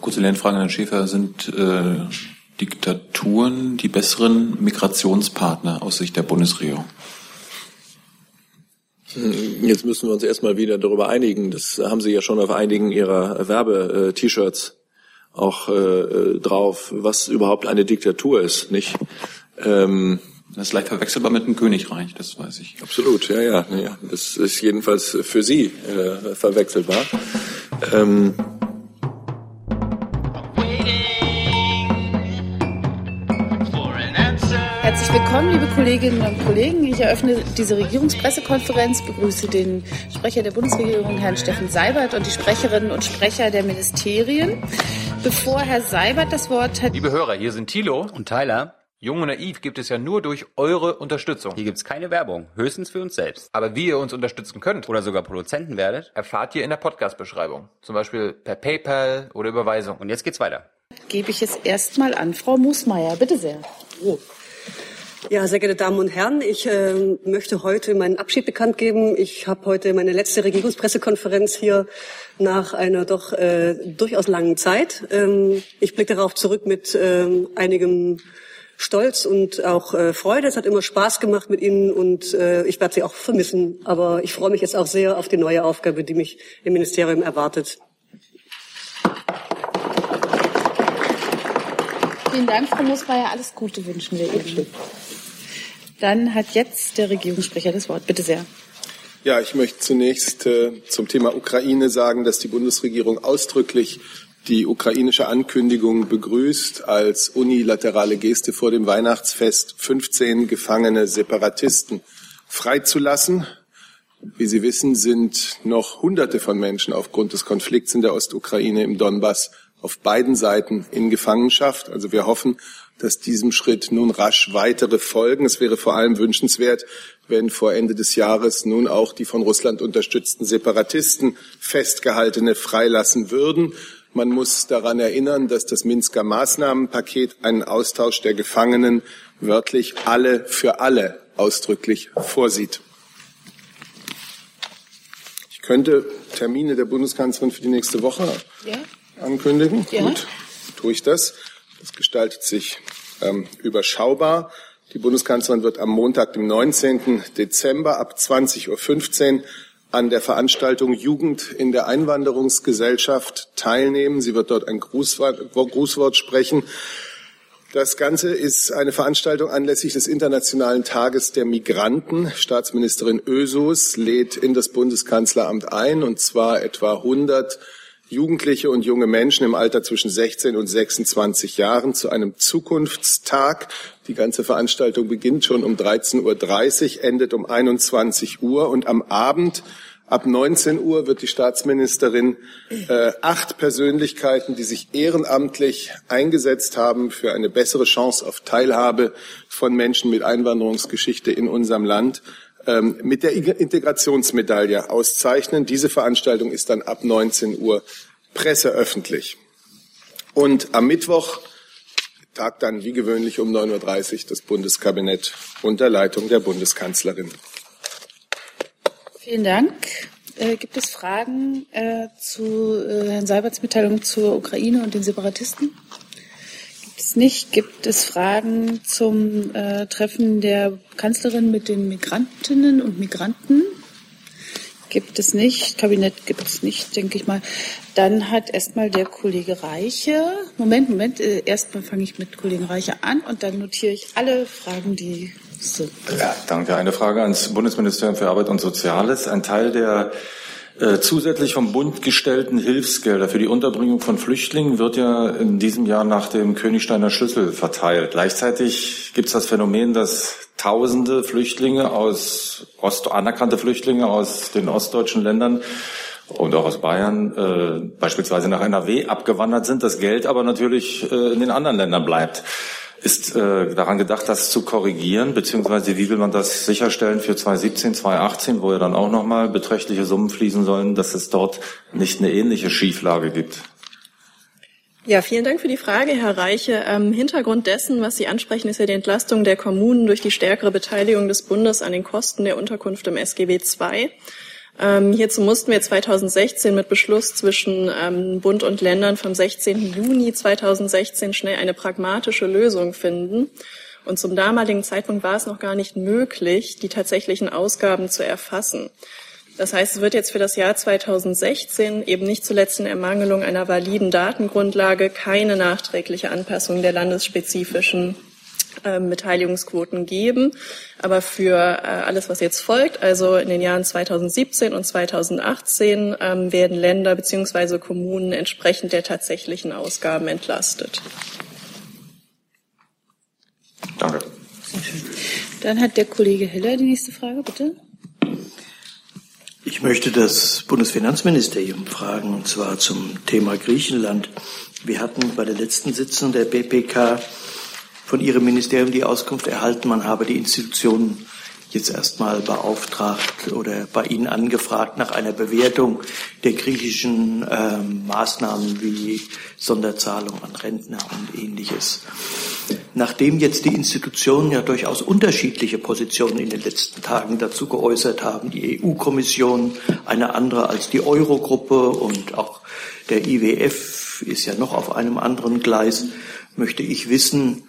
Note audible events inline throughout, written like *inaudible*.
Kurze Lernfrage an Herrn Schäfer. Sind äh, Diktaturen die besseren Migrationspartner aus Sicht der Bundesregierung? Jetzt müssen wir uns erstmal wieder darüber einigen. Das haben Sie ja schon auf einigen Ihrer Werbe-T-Shirts auch äh, drauf, was überhaupt eine Diktatur ist, nicht? Ähm, das ist leicht verwechselbar mit dem Königreich, das weiß ich. Absolut, ja, ja, ja. Das ist jedenfalls für Sie äh, verwechselbar. Ähm, Herzlich willkommen, liebe Kolleginnen und Kollegen. Ich eröffne diese Regierungspressekonferenz, begrüße den Sprecher der Bundesregierung, Herrn Steffen Seibert, und die Sprecherinnen und Sprecher der Ministerien. Bevor Herr Seibert das Wort hat. Liebe Hörer, hier sind Thilo und Tyler. Jung und naiv gibt es ja nur durch eure Unterstützung. Hier gibt es keine Werbung, höchstens für uns selbst. Aber wie ihr uns unterstützen könnt oder sogar Produzenten werdet, erfahrt ihr in der Podcast-Beschreibung. Zum Beispiel per PayPal oder Überweisung. Und jetzt geht's weiter. Gebe ich es erstmal an Frau Musmeier. Bitte sehr. Oh. Ja, sehr geehrte Damen und Herren, ich äh, möchte heute meinen Abschied bekannt geben. Ich habe heute meine letzte Regierungspressekonferenz hier nach einer doch äh, durchaus langen Zeit. Ähm, ich blicke darauf zurück mit ähm, einigem Stolz und auch äh, Freude. Es hat immer Spaß gemacht mit Ihnen und äh, ich werde Sie auch vermissen. Aber ich freue mich jetzt auch sehr auf die neue Aufgabe, die mich im Ministerium erwartet. Vielen Dank, Frau Musmeier. Alles Gute wünschen wir Ihnen. Dann hat jetzt der Regierungssprecher das Wort. Bitte sehr. Ja, ich möchte zunächst äh, zum Thema Ukraine sagen, dass die Bundesregierung ausdrücklich die ukrainische Ankündigung begrüßt, als unilaterale Geste vor dem Weihnachtsfest 15 gefangene Separatisten freizulassen. Wie Sie wissen, sind noch Hunderte von Menschen aufgrund des Konflikts in der Ostukraine im Donbass auf beiden Seiten in Gefangenschaft. Also wir hoffen, dass diesem Schritt nun rasch weitere folgen. Es wäre vor allem wünschenswert, wenn vor Ende des Jahres nun auch die von Russland unterstützten Separatisten festgehaltene freilassen würden. Man muss daran erinnern, dass das Minsker Maßnahmenpaket einen Austausch der Gefangenen wörtlich alle für alle ausdrücklich vorsieht. Ich könnte Termine der Bundeskanzlerin für die nächste Woche ja. ankündigen. Ja. Gut, tue ich das. Das gestaltet sich ähm, überschaubar. Die Bundeskanzlerin wird am Montag, dem 19. Dezember ab 20.15 Uhr an der Veranstaltung Jugend in der Einwanderungsgesellschaft teilnehmen. Sie wird dort ein Grußwort, Grußwort sprechen. Das Ganze ist eine Veranstaltung anlässlich des Internationalen Tages der Migranten. Staatsministerin Ösus lädt in das Bundeskanzleramt ein, und zwar etwa 100 Jugendliche und junge Menschen im Alter zwischen 16 und 26 Jahren zu einem Zukunftstag. Die ganze Veranstaltung beginnt schon um 13.30 Uhr, endet um 21 Uhr und am Abend Ab 19 Uhr wird die Staatsministerin äh, acht Persönlichkeiten, die sich ehrenamtlich eingesetzt haben für eine bessere Chance auf Teilhabe von Menschen mit Einwanderungsgeschichte in unserem Land, mit der Integrationsmedaille auszeichnen. Diese Veranstaltung ist dann ab 19 Uhr presseöffentlich. Und am Mittwoch tagt dann wie gewöhnlich um 9.30 Uhr das Bundeskabinett unter Leitung der Bundeskanzlerin. Vielen Dank. Äh, gibt es Fragen äh, zu äh, Herrn Seiberts Mitteilung zur Ukraine und den Separatisten? Es nicht. Gibt es Fragen zum äh, Treffen der Kanzlerin mit den Migrantinnen und Migranten? Gibt es nicht. Kabinett gibt es nicht, denke ich mal. Dann hat erstmal der Kollege Reiche. Moment, Moment. Äh, erstmal fange ich mit Kollegen Reiche an und dann notiere ich alle Fragen, die sind. Ja, danke. Eine Frage ans Bundesministerium für Arbeit und Soziales. Ein Teil der äh, zusätzlich vom Bund gestellten Hilfsgelder für die Unterbringung von Flüchtlingen wird ja in diesem Jahr nach dem Königsteiner Schlüssel verteilt. Gleichzeitig gibt es das Phänomen, dass Tausende Flüchtlinge aus Ost, anerkannte Flüchtlinge aus den ostdeutschen Ländern und auch aus Bayern äh, beispielsweise nach NRW abgewandert sind, das Geld aber natürlich äh, in den anderen Ländern bleibt. Ist äh, daran gedacht, das zu korrigieren, beziehungsweise wie will man das sicherstellen für 2017, 2018, wo ja dann auch nochmal beträchtliche Summen fließen sollen, dass es dort nicht eine ähnliche Schieflage gibt? Ja, vielen Dank für die Frage, Herr Reiche. Ähm, Hintergrund dessen, was Sie ansprechen, ist ja die Entlastung der Kommunen durch die stärkere Beteiligung des Bundes an den Kosten der Unterkunft im SGB II. Ähm, hierzu mussten wir 2016 mit Beschluss zwischen ähm, Bund und Ländern vom 16. Juni 2016 schnell eine pragmatische Lösung finden. Und zum damaligen Zeitpunkt war es noch gar nicht möglich, die tatsächlichen Ausgaben zu erfassen. Das heißt, es wird jetzt für das Jahr 2016 eben nicht zuletzt in Ermangelung einer validen Datengrundlage keine nachträgliche Anpassung der landesspezifischen Beteiligungsquoten geben. Aber für äh, alles, was jetzt folgt, also in den Jahren 2017 und 2018, ähm, werden Länder bzw. Kommunen entsprechend der tatsächlichen Ausgaben entlastet. Danke. Dann hat der Kollege Heller die nächste Frage, bitte. Ich möchte das Bundesfinanzministerium fragen, und zwar zum Thema Griechenland. Wir hatten bei der letzten Sitzung der BPK von Ihrem Ministerium die Auskunft erhalten, man habe die Institutionen jetzt erstmal beauftragt oder bei Ihnen angefragt nach einer Bewertung der griechischen äh, Maßnahmen wie Sonderzahlung an Rentner und ähnliches. Nachdem jetzt die Institutionen ja durchaus unterschiedliche Positionen in den letzten Tagen dazu geäußert haben, die EU-Kommission eine andere als die Eurogruppe und auch der IWF ist ja noch auf einem anderen Gleis, möchte ich wissen,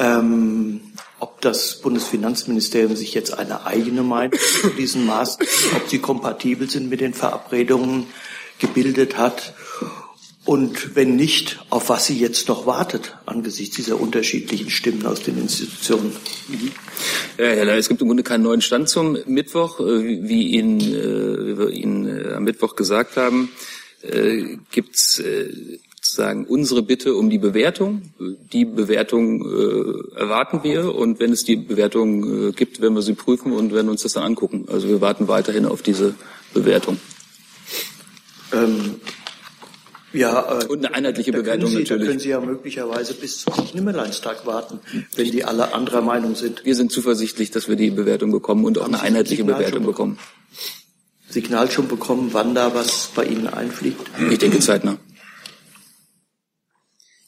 ähm, ob das Bundesfinanzministerium sich jetzt eine eigene Meinung zu diesen Maßnahmen, ob sie kompatibel sind mit den Verabredungen gebildet hat und wenn nicht, auf was sie jetzt noch wartet angesichts dieser unterschiedlichen Stimmen aus den Institutionen. Ja, Herr Lehr, es gibt im Grunde keinen neuen Stand zum Mittwoch. Äh, wie, Ihnen, äh, wie wir Ihnen äh, am Mittwoch gesagt haben, gibt es sozusagen unsere Bitte um die Bewertung. Die Bewertung äh, erwarten wir und wenn es die Bewertung äh, gibt, werden wir sie prüfen und werden uns das dann angucken. Also wir warten weiterhin auf diese Bewertung. Ähm, ja, äh, und eine einheitliche Bewertung Sie, natürlich. Da können Sie ja möglicherweise bis zum Nimmerleinstag warten, wenn die alle anderer Meinung sind. Wir sind zuversichtlich, dass wir die Bewertung bekommen und auch Haben eine einheitliche Bewertung bekommen. Signal schon bekommen, wann da was bei Ihnen einfliegt? Ich denke zeitnah.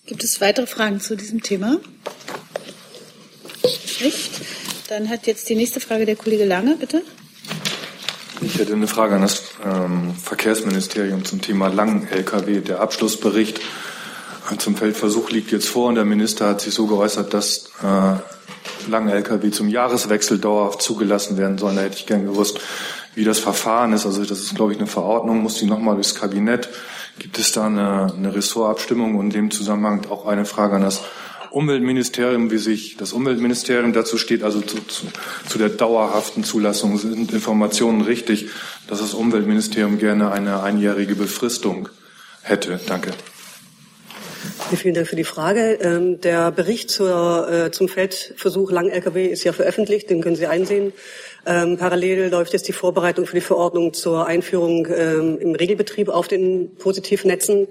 Gibt es weitere Fragen zu diesem Thema? Nicht? Dann hat jetzt die nächste Frage der Kollege Lange, bitte. Ich hätte eine Frage an das ähm, Verkehrsministerium zum Thema Lang-Lkw. Der Abschlussbericht zum Feldversuch liegt jetzt vor und der Minister hat sich so geäußert, dass äh, Lang-Lkw zum Jahreswechsel dauerhaft zugelassen werden sollen. Da hätte ich gern gewusst, wie das Verfahren ist. Also das ist, glaube ich, eine Verordnung, muss die nochmal durchs Kabinett. Gibt es da eine, eine Ressortabstimmung und in dem Zusammenhang auch eine Frage an das Umweltministerium, wie sich das Umweltministerium dazu steht, also zu, zu, zu der dauerhaften Zulassung. Sind Informationen richtig, dass das Umweltministerium gerne eine einjährige Befristung hätte? Danke. Vielen Dank für die Frage. Ähm, der Bericht zur, äh, zum Feldversuch Lang-Lkw ist ja veröffentlicht, den können Sie einsehen. Ähm, parallel läuft jetzt die Vorbereitung für die Verordnung zur Einführung ähm, im Regelbetrieb auf den Positivnetzen.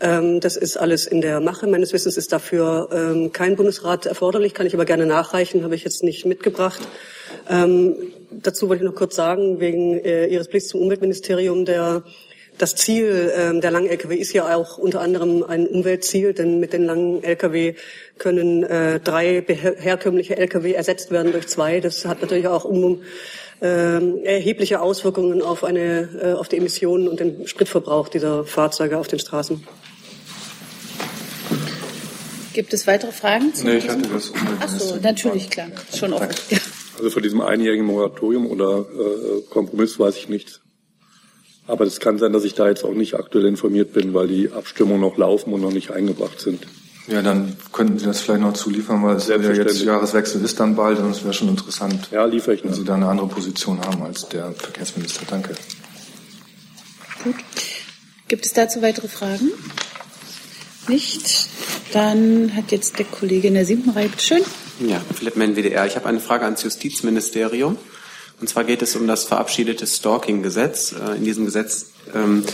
Ähm, das ist alles in der Mache. Meines Wissens ist dafür ähm, kein Bundesrat erforderlich, kann ich aber gerne nachreichen, habe ich jetzt nicht mitgebracht. Ähm, dazu wollte ich noch kurz sagen, wegen äh, Ihres Blicks zum Umweltministerium, der das Ziel ähm, der langen Lkw ist ja auch unter anderem ein Umweltziel, denn mit den langen Lkw können äh, drei herkömmliche Lkw ersetzt werden durch zwei. Das hat natürlich auch um, äh, erhebliche Auswirkungen auf, eine, äh, auf die Emissionen und den Spritverbrauch dieser Fahrzeuge auf den Straßen. Gibt es weitere Fragen? Nee, ich hatte das. Ach so, natürlich, klar. Schon offen. Ja. Also von diesem einjährigen Moratorium oder äh, Kompromiss weiß ich nichts. Aber es kann sein, dass ich da jetzt auch nicht aktuell informiert bin, weil die Abstimmungen noch laufen und noch nicht eingebracht sind. Ja, dann könnten Sie das vielleicht noch zuliefern, weil es ja jetzt Jahreswechsel ist dann bald und es wäre schon interessant, ja, liefere ich wenn Sie da eine andere Position haben als der Verkehrsminister. Danke. Gut. Gibt es dazu weitere Fragen? Nicht? Dann hat jetzt der Kollege in der siebten Reihe, bitte schön. Ja, Philipp Menn, WDR. Ich habe eine Frage ans Justizministerium. Und zwar geht es um das verabschiedete Stalking-Gesetz. Äh, in diesem Gesetz ähm,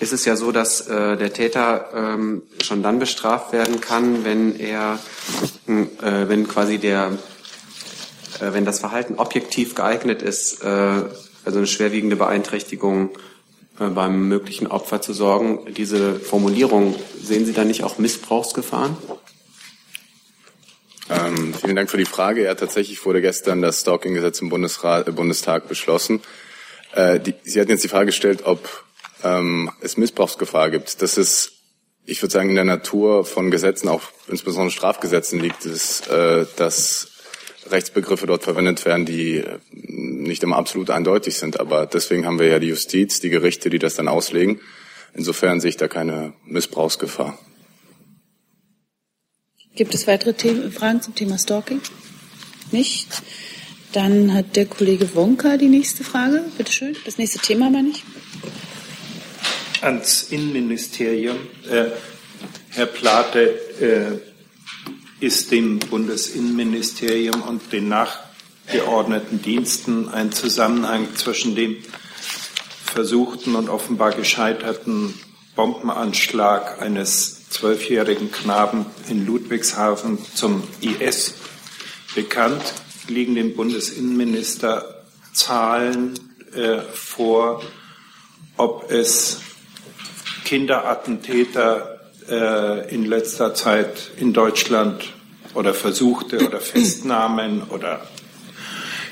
ist es ja so, dass äh, der Täter ähm, schon dann bestraft werden kann, wenn er, äh, wenn quasi der, äh, wenn das Verhalten objektiv geeignet ist, äh, also eine schwerwiegende Beeinträchtigung äh, beim möglichen Opfer zu sorgen. Diese Formulierung, sehen Sie da nicht auch Missbrauchsgefahren? Ähm, vielen Dank für die Frage. Ja, tatsächlich wurde gestern das Stalking-Gesetz im Bundesrat, äh, Bundestag beschlossen. Äh, die, Sie hatten jetzt die Frage gestellt, ob ähm, es Missbrauchsgefahr gibt. Das ist, ich würde sagen, in der Natur von Gesetzen, auch insbesondere Strafgesetzen liegt es, äh, dass Rechtsbegriffe dort verwendet werden, die äh, nicht immer absolut eindeutig sind. Aber deswegen haben wir ja die Justiz, die Gerichte, die das dann auslegen. Insofern sehe ich da keine Missbrauchsgefahr. Gibt es weitere Themen, Fragen zum Thema Stalking? Nicht? Dann hat der Kollege Wonka die nächste Frage. Bitte schön. Das nächste Thema meine ich. Ans Innenministerium. Äh, Herr Plate, äh, ist dem Bundesinnenministerium und den nachgeordneten Diensten ein Zusammenhang zwischen dem versuchten und offenbar gescheiterten Bombenanschlag eines zwölfjährigen Knaben in Ludwigshafen zum IS bekannt. Liegen dem Bundesinnenminister Zahlen äh, vor, ob es Kinderattentäter äh, in letzter Zeit in Deutschland oder Versuchte oder Festnahmen oder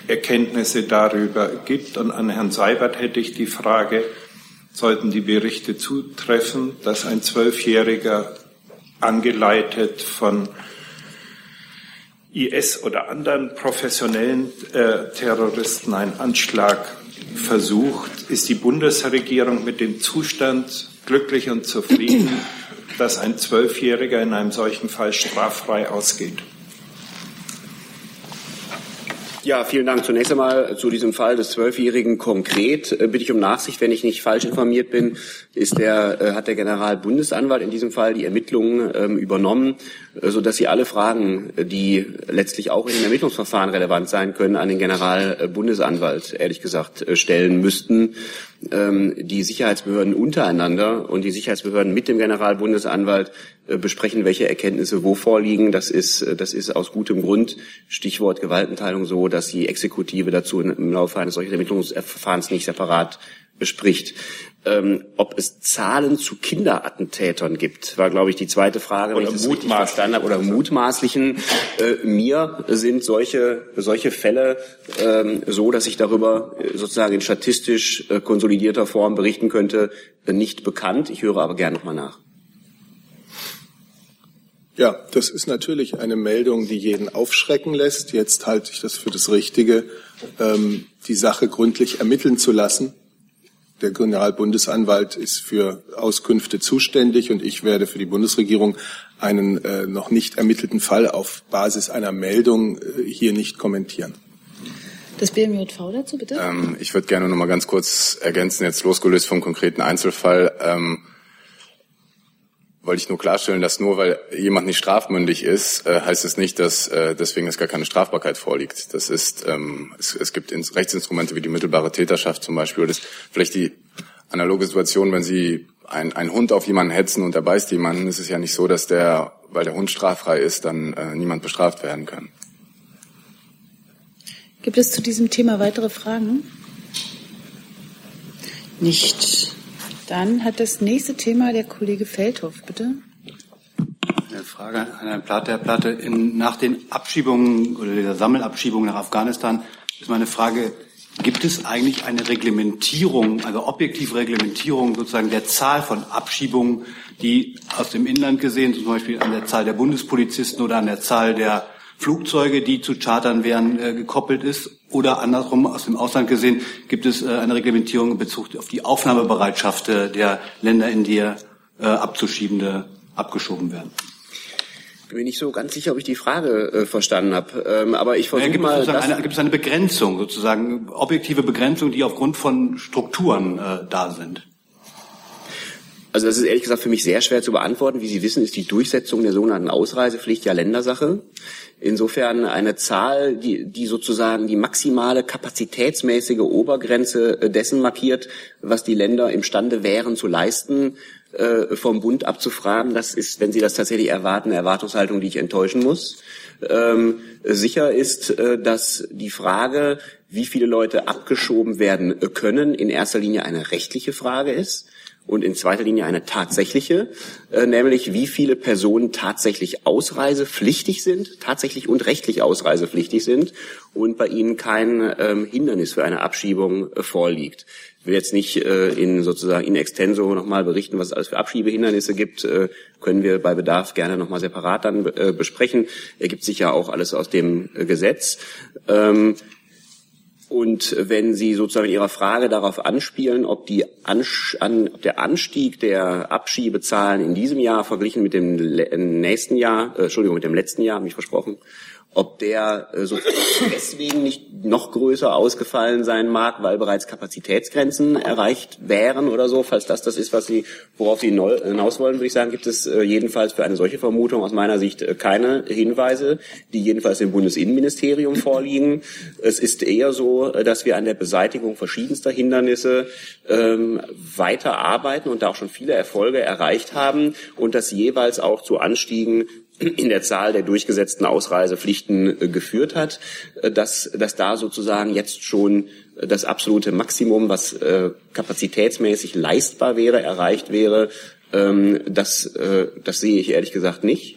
Erkenntnisse darüber gibt. Und an Herrn Seibert hätte ich die Frage, sollten die Berichte zutreffen, dass ein Zwölfjähriger angeleitet von IS oder anderen professionellen äh, Terroristen einen Anschlag versucht, ist die Bundesregierung mit dem Zustand glücklich und zufrieden, dass ein Zwölfjähriger in einem solchen Fall straffrei ausgeht? Ja, vielen Dank. Zunächst einmal zu diesem Fall des Zwölfjährigen konkret. Äh, bitte ich um Nachsicht, wenn ich nicht falsch informiert bin, ist der, äh, hat der Generalbundesanwalt in diesem Fall die Ermittlungen ähm, übernommen, äh, sodass Sie alle Fragen, die letztlich auch in dem Ermittlungsverfahren relevant sein können, an den Generalbundesanwalt, ehrlich gesagt, stellen müssten. Ähm, die Sicherheitsbehörden untereinander und die Sicherheitsbehörden mit dem Generalbundesanwalt äh, besprechen, welche Erkenntnisse wo vorliegen. Das ist, äh, das ist aus gutem Grund, Stichwort Gewaltenteilung, so, dass die Exekutive dazu im Laufe eines solchen Ermittlungsverfahrens nicht separat bespricht. Ähm, ob es Zahlen zu Kinderattentätern gibt, war, glaube ich, die zweite Frage, oder wenn ich das richtig verstanden habe, oder mutmaßlichen. Äh, mir sind solche, solche Fälle ähm, so, dass ich darüber äh, sozusagen in statistisch äh, konsolidierter Form berichten könnte, äh, nicht bekannt. Ich höre aber gerne nochmal nach. Ja, das ist natürlich eine Meldung, die jeden aufschrecken lässt. Jetzt halte ich das für das Richtige, ähm, die Sache gründlich ermitteln zu lassen der Generalbundesanwalt ist für Auskünfte zuständig und ich werde für die Bundesregierung einen äh, noch nicht ermittelten Fall auf Basis einer Meldung äh, hier nicht kommentieren. Das BMJV dazu, bitte. Ähm, ich würde gerne noch mal ganz kurz ergänzen, jetzt losgelöst vom konkreten Einzelfall. Ähm, wollte ich nur klarstellen, dass nur weil jemand nicht strafmündig ist, äh, heißt es nicht, dass äh, deswegen es gar keine Strafbarkeit vorliegt. Das ist, ähm, es, es gibt Rechtsinstrumente wie die mittelbare Täterschaft zum Beispiel. Das ist vielleicht die analoge Situation, wenn Sie ein, ein Hund auf jemanden hetzen und er beißt jemanden, ist es ja nicht so, dass der, weil der Hund straffrei ist, dann äh, niemand bestraft werden kann. Gibt es zu diesem Thema weitere Fragen? Nicht. Dann hat das nächste Thema der Kollege Feldhoff, bitte. Eine Frage an Herrn Platte. Herr Platte, in, nach den Abschiebungen oder der Sammelabschiebung nach Afghanistan ist meine Frage, gibt es eigentlich eine Reglementierung, also objektive Reglementierung sozusagen der Zahl von Abschiebungen, die aus dem Inland gesehen, zum Beispiel an der Zahl der Bundespolizisten oder an der Zahl der Flugzeuge, die zu Chartern wären, äh, gekoppelt ist? Oder andersrum aus dem Ausland gesehen, gibt es äh, eine Reglementierung in Bezug auf die Aufnahmebereitschaft äh, der Länder, in die äh, Abzuschiebende abgeschoben werden? Ich bin nicht so ganz sicher, ob ich die Frage äh, verstanden habe. Ähm, aber ich versuche ja, mal. Eine, gibt es eine Begrenzung sozusagen, objektive Begrenzung, die aufgrund von Strukturen äh, da sind? Also das ist ehrlich gesagt für mich sehr schwer zu beantworten. Wie Sie wissen, ist die Durchsetzung der sogenannten Ausreisepflicht ja Ländersache. Insofern eine Zahl, die, die sozusagen die maximale kapazitätsmäßige Obergrenze äh, dessen markiert, was die Länder imstande wären zu leisten, äh, vom Bund abzufragen. Das ist, wenn Sie das tatsächlich erwarten, eine Erwartungshaltung, die ich enttäuschen muss. Ähm, sicher ist, äh, dass die Frage, wie viele Leute abgeschoben werden können, in erster Linie eine rechtliche Frage ist und in zweiter Linie eine tatsächliche, äh, nämlich wie viele Personen tatsächlich ausreisepflichtig sind, tatsächlich und rechtlich ausreisepflichtig sind und bei ihnen kein ähm, Hindernis für eine Abschiebung äh, vorliegt. Ich will jetzt nicht äh, in sozusagen in extenso nochmal berichten, was es alles für Abschiebehindernisse gibt. Äh, können wir bei Bedarf gerne nochmal separat dann äh, besprechen. Ergibt sich ja auch alles aus dem äh, Gesetz. Ähm, und wenn Sie sozusagen in Ihrer Frage darauf anspielen, ob, die Ansch an, ob der Anstieg der Abschiebezahlen in diesem Jahr verglichen mit dem nächsten Jahr, äh, Entschuldigung, mit dem letzten Jahr, habe ich versprochen, ob der äh, *laughs* deswegen nicht noch größer ausgefallen sein mag, weil bereits Kapazitätsgrenzen erreicht wären oder so. Falls das das ist, was Sie, worauf Sie hinaus wollen, würde ich sagen, gibt es äh, jedenfalls für eine solche Vermutung aus meiner Sicht äh, keine Hinweise, die jedenfalls dem Bundesinnenministerium *laughs* vorliegen. Es ist eher so, äh, dass wir an der Beseitigung verschiedenster Hindernisse ähm, weiter arbeiten und da auch schon viele Erfolge erreicht haben und das jeweils auch zu Anstiegen in der Zahl der durchgesetzten Ausreisepflichten äh, geführt hat, äh, dass, dass da sozusagen jetzt schon äh, das absolute Maximum, was äh, kapazitätsmäßig leistbar wäre, erreicht wäre, ähm, das, äh, das sehe ich ehrlich gesagt nicht.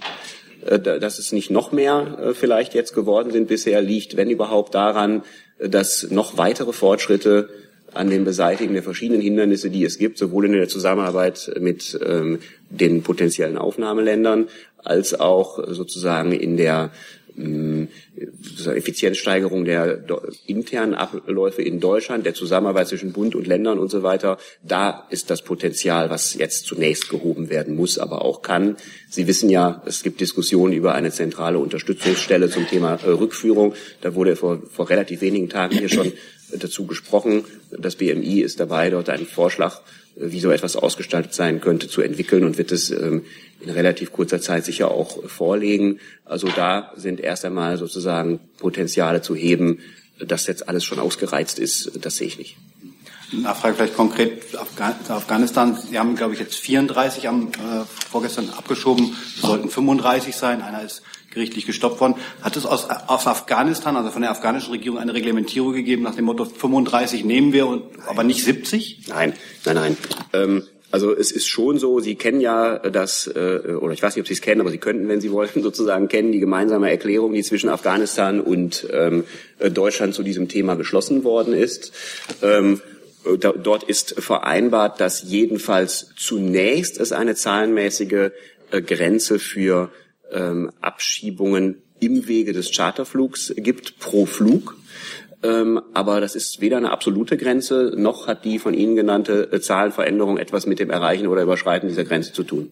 Äh, dass es nicht noch mehr vielleicht jetzt geworden sind bisher, liegt, wenn überhaupt, daran, dass noch weitere Fortschritte an dem Beseitigen der verschiedenen Hindernisse, die es gibt, sowohl in der Zusammenarbeit mit ähm, den potenziellen Aufnahmeländern als auch sozusagen in der ähm, Effizienzsteigerung der internen Abläufe in Deutschland, der Zusammenarbeit zwischen Bund und Ländern und so weiter. Da ist das Potenzial, was jetzt zunächst gehoben werden muss, aber auch kann. Sie wissen ja, es gibt Diskussionen über eine zentrale Unterstützungsstelle zum Thema äh, Rückführung. Da wurde vor, vor relativ wenigen Tagen hier schon dazu gesprochen. Das BMI ist dabei, dort einen Vorschlag, äh, wie so etwas ausgestaltet sein könnte, zu entwickeln und wird es ähm, in relativ kurzer Zeit sicher auch vorlegen. Also da sind erst einmal sozusagen Potenziale zu heben. Dass jetzt alles schon ausgereizt ist, das sehe ich nicht. Nachfrage vielleicht konkret Afghanistan. Sie haben, glaube ich, jetzt 34 am äh, vorgestern abgeschoben, sollten 35 sein. Einer ist gerichtlich gestoppt worden. Hat es aus, aus Afghanistan, also von der afghanischen Regierung, eine Reglementierung gegeben nach dem Motto 35 nehmen wir, und, aber nicht 70? Nein, nein, nein. Ähm, also es ist schon so, Sie kennen ja das, äh, oder ich weiß nicht, ob Sie es kennen, aber Sie könnten, wenn Sie wollten, *laughs* sozusagen kennen die gemeinsame Erklärung, die zwischen Afghanistan und ähm, Deutschland zu diesem Thema geschlossen worden ist. Ähm, dort ist vereinbart, dass jedenfalls zunächst es eine zahlenmäßige äh, Grenze für ähm, Abschiebungen im Wege des Charterflugs gibt pro Flug. Ähm, aber das ist weder eine absolute Grenze, noch hat die von Ihnen genannte äh, Zahlenveränderung etwas mit dem Erreichen oder Überschreiten dieser Grenze zu tun.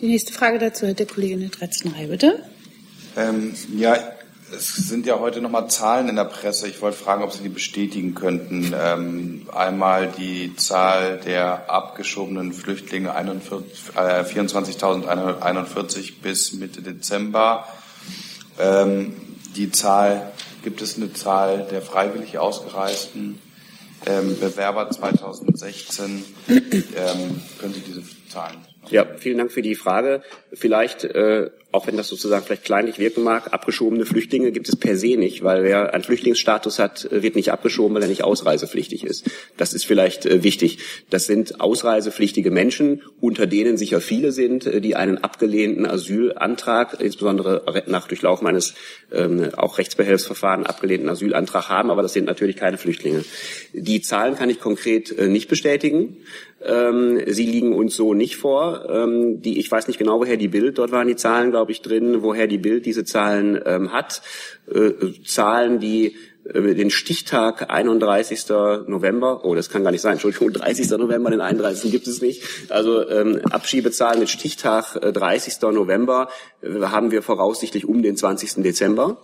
Die nächste Frage dazu hat der Kollege Netretzenrei, bitte. Ähm, ja, es sind ja heute nochmal Zahlen in der Presse. Ich wollte fragen, ob Sie die bestätigen könnten. Ähm, einmal die Zahl der abgeschobenen Flüchtlinge äh, 24.141 bis Mitte Dezember. Ähm, die Zahl, gibt es eine Zahl der freiwillig Ausgereisten? Ähm, Bewerber 2016. Ähm, können Sie diese Zahlen? Ja, vielen Dank für die Frage. Vielleicht äh, auch wenn das sozusagen vielleicht kleinlich wirken mag, abgeschobene Flüchtlinge gibt es per se nicht, weil wer einen Flüchtlingsstatus hat, äh, wird nicht abgeschoben, weil er nicht ausreisepflichtig ist. Das ist vielleicht äh, wichtig. Das sind ausreisepflichtige Menschen, unter denen sicher viele sind, äh, die einen abgelehnten Asylantrag, insbesondere nach Durchlaufen eines ähm, auch Rechtsbehelfsverfahren abgelehnten Asylantrag haben, aber das sind natürlich keine Flüchtlinge. Die Zahlen kann ich konkret nicht bestätigen. Ähm, sie liegen uns so nicht vor. Ähm, die, ich weiß nicht genau, woher die Bild, dort waren die Zahlen, glaube ich, drin, woher die Bild diese Zahlen ähm, hat. Äh, Zahlen, die äh, den Stichtag 31. November, oh, das kann gar nicht sein, Entschuldigung, *laughs* 30. November, den 31. gibt es nicht. Also ähm, Abschiebezahlen mit Stichtag äh, 30. November äh, haben wir voraussichtlich um den 20. Dezember.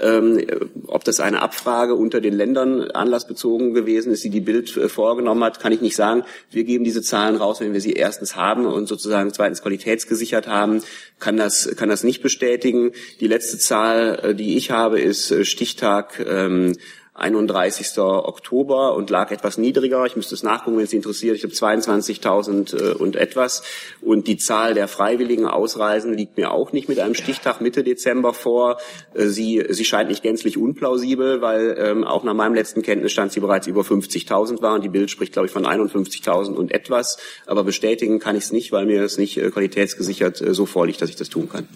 Ähm, ob das eine Abfrage unter den Ländern anlassbezogen gewesen ist, die die Bild äh, vorgenommen hat, kann ich nicht sagen. Wir geben diese Zahlen raus, wenn wir sie erstens haben und sozusagen zweitens qualitätsgesichert haben, kann das, kann das nicht bestätigen. Die letzte Zahl, äh, die ich habe, ist äh, Stichtag ähm, 31. Oktober und lag etwas niedriger. Ich müsste es nachgucken, wenn es Sie interessiert. Ich habe 22.000 äh, und etwas. Und die Zahl der freiwilligen Ausreisen liegt mir auch nicht mit einem Stichtag Mitte Dezember vor. Äh, sie, sie scheint nicht gänzlich unplausibel, weil ähm, auch nach meinem letzten Kenntnisstand sie bereits über 50.000 war. Und die Bild spricht, glaube ich, von 51.000 und etwas. Aber bestätigen kann ich es nicht, weil mir es nicht äh, qualitätsgesichert so vorliegt, dass ich das tun kann.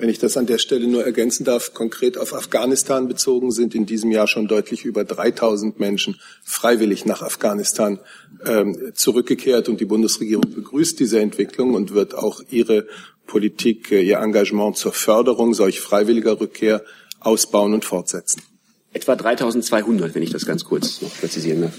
Wenn ich das an der Stelle nur ergänzen darf, konkret auf Afghanistan bezogen sind in diesem Jahr schon deutlich über 3000 Menschen freiwillig nach Afghanistan ähm, zurückgekehrt und die Bundesregierung begrüßt diese Entwicklung und wird auch ihre Politik, äh, ihr Engagement zur Förderung solch freiwilliger Rückkehr ausbauen und fortsetzen. Etwa 3200, wenn ich das ganz kurz noch präzisieren darf.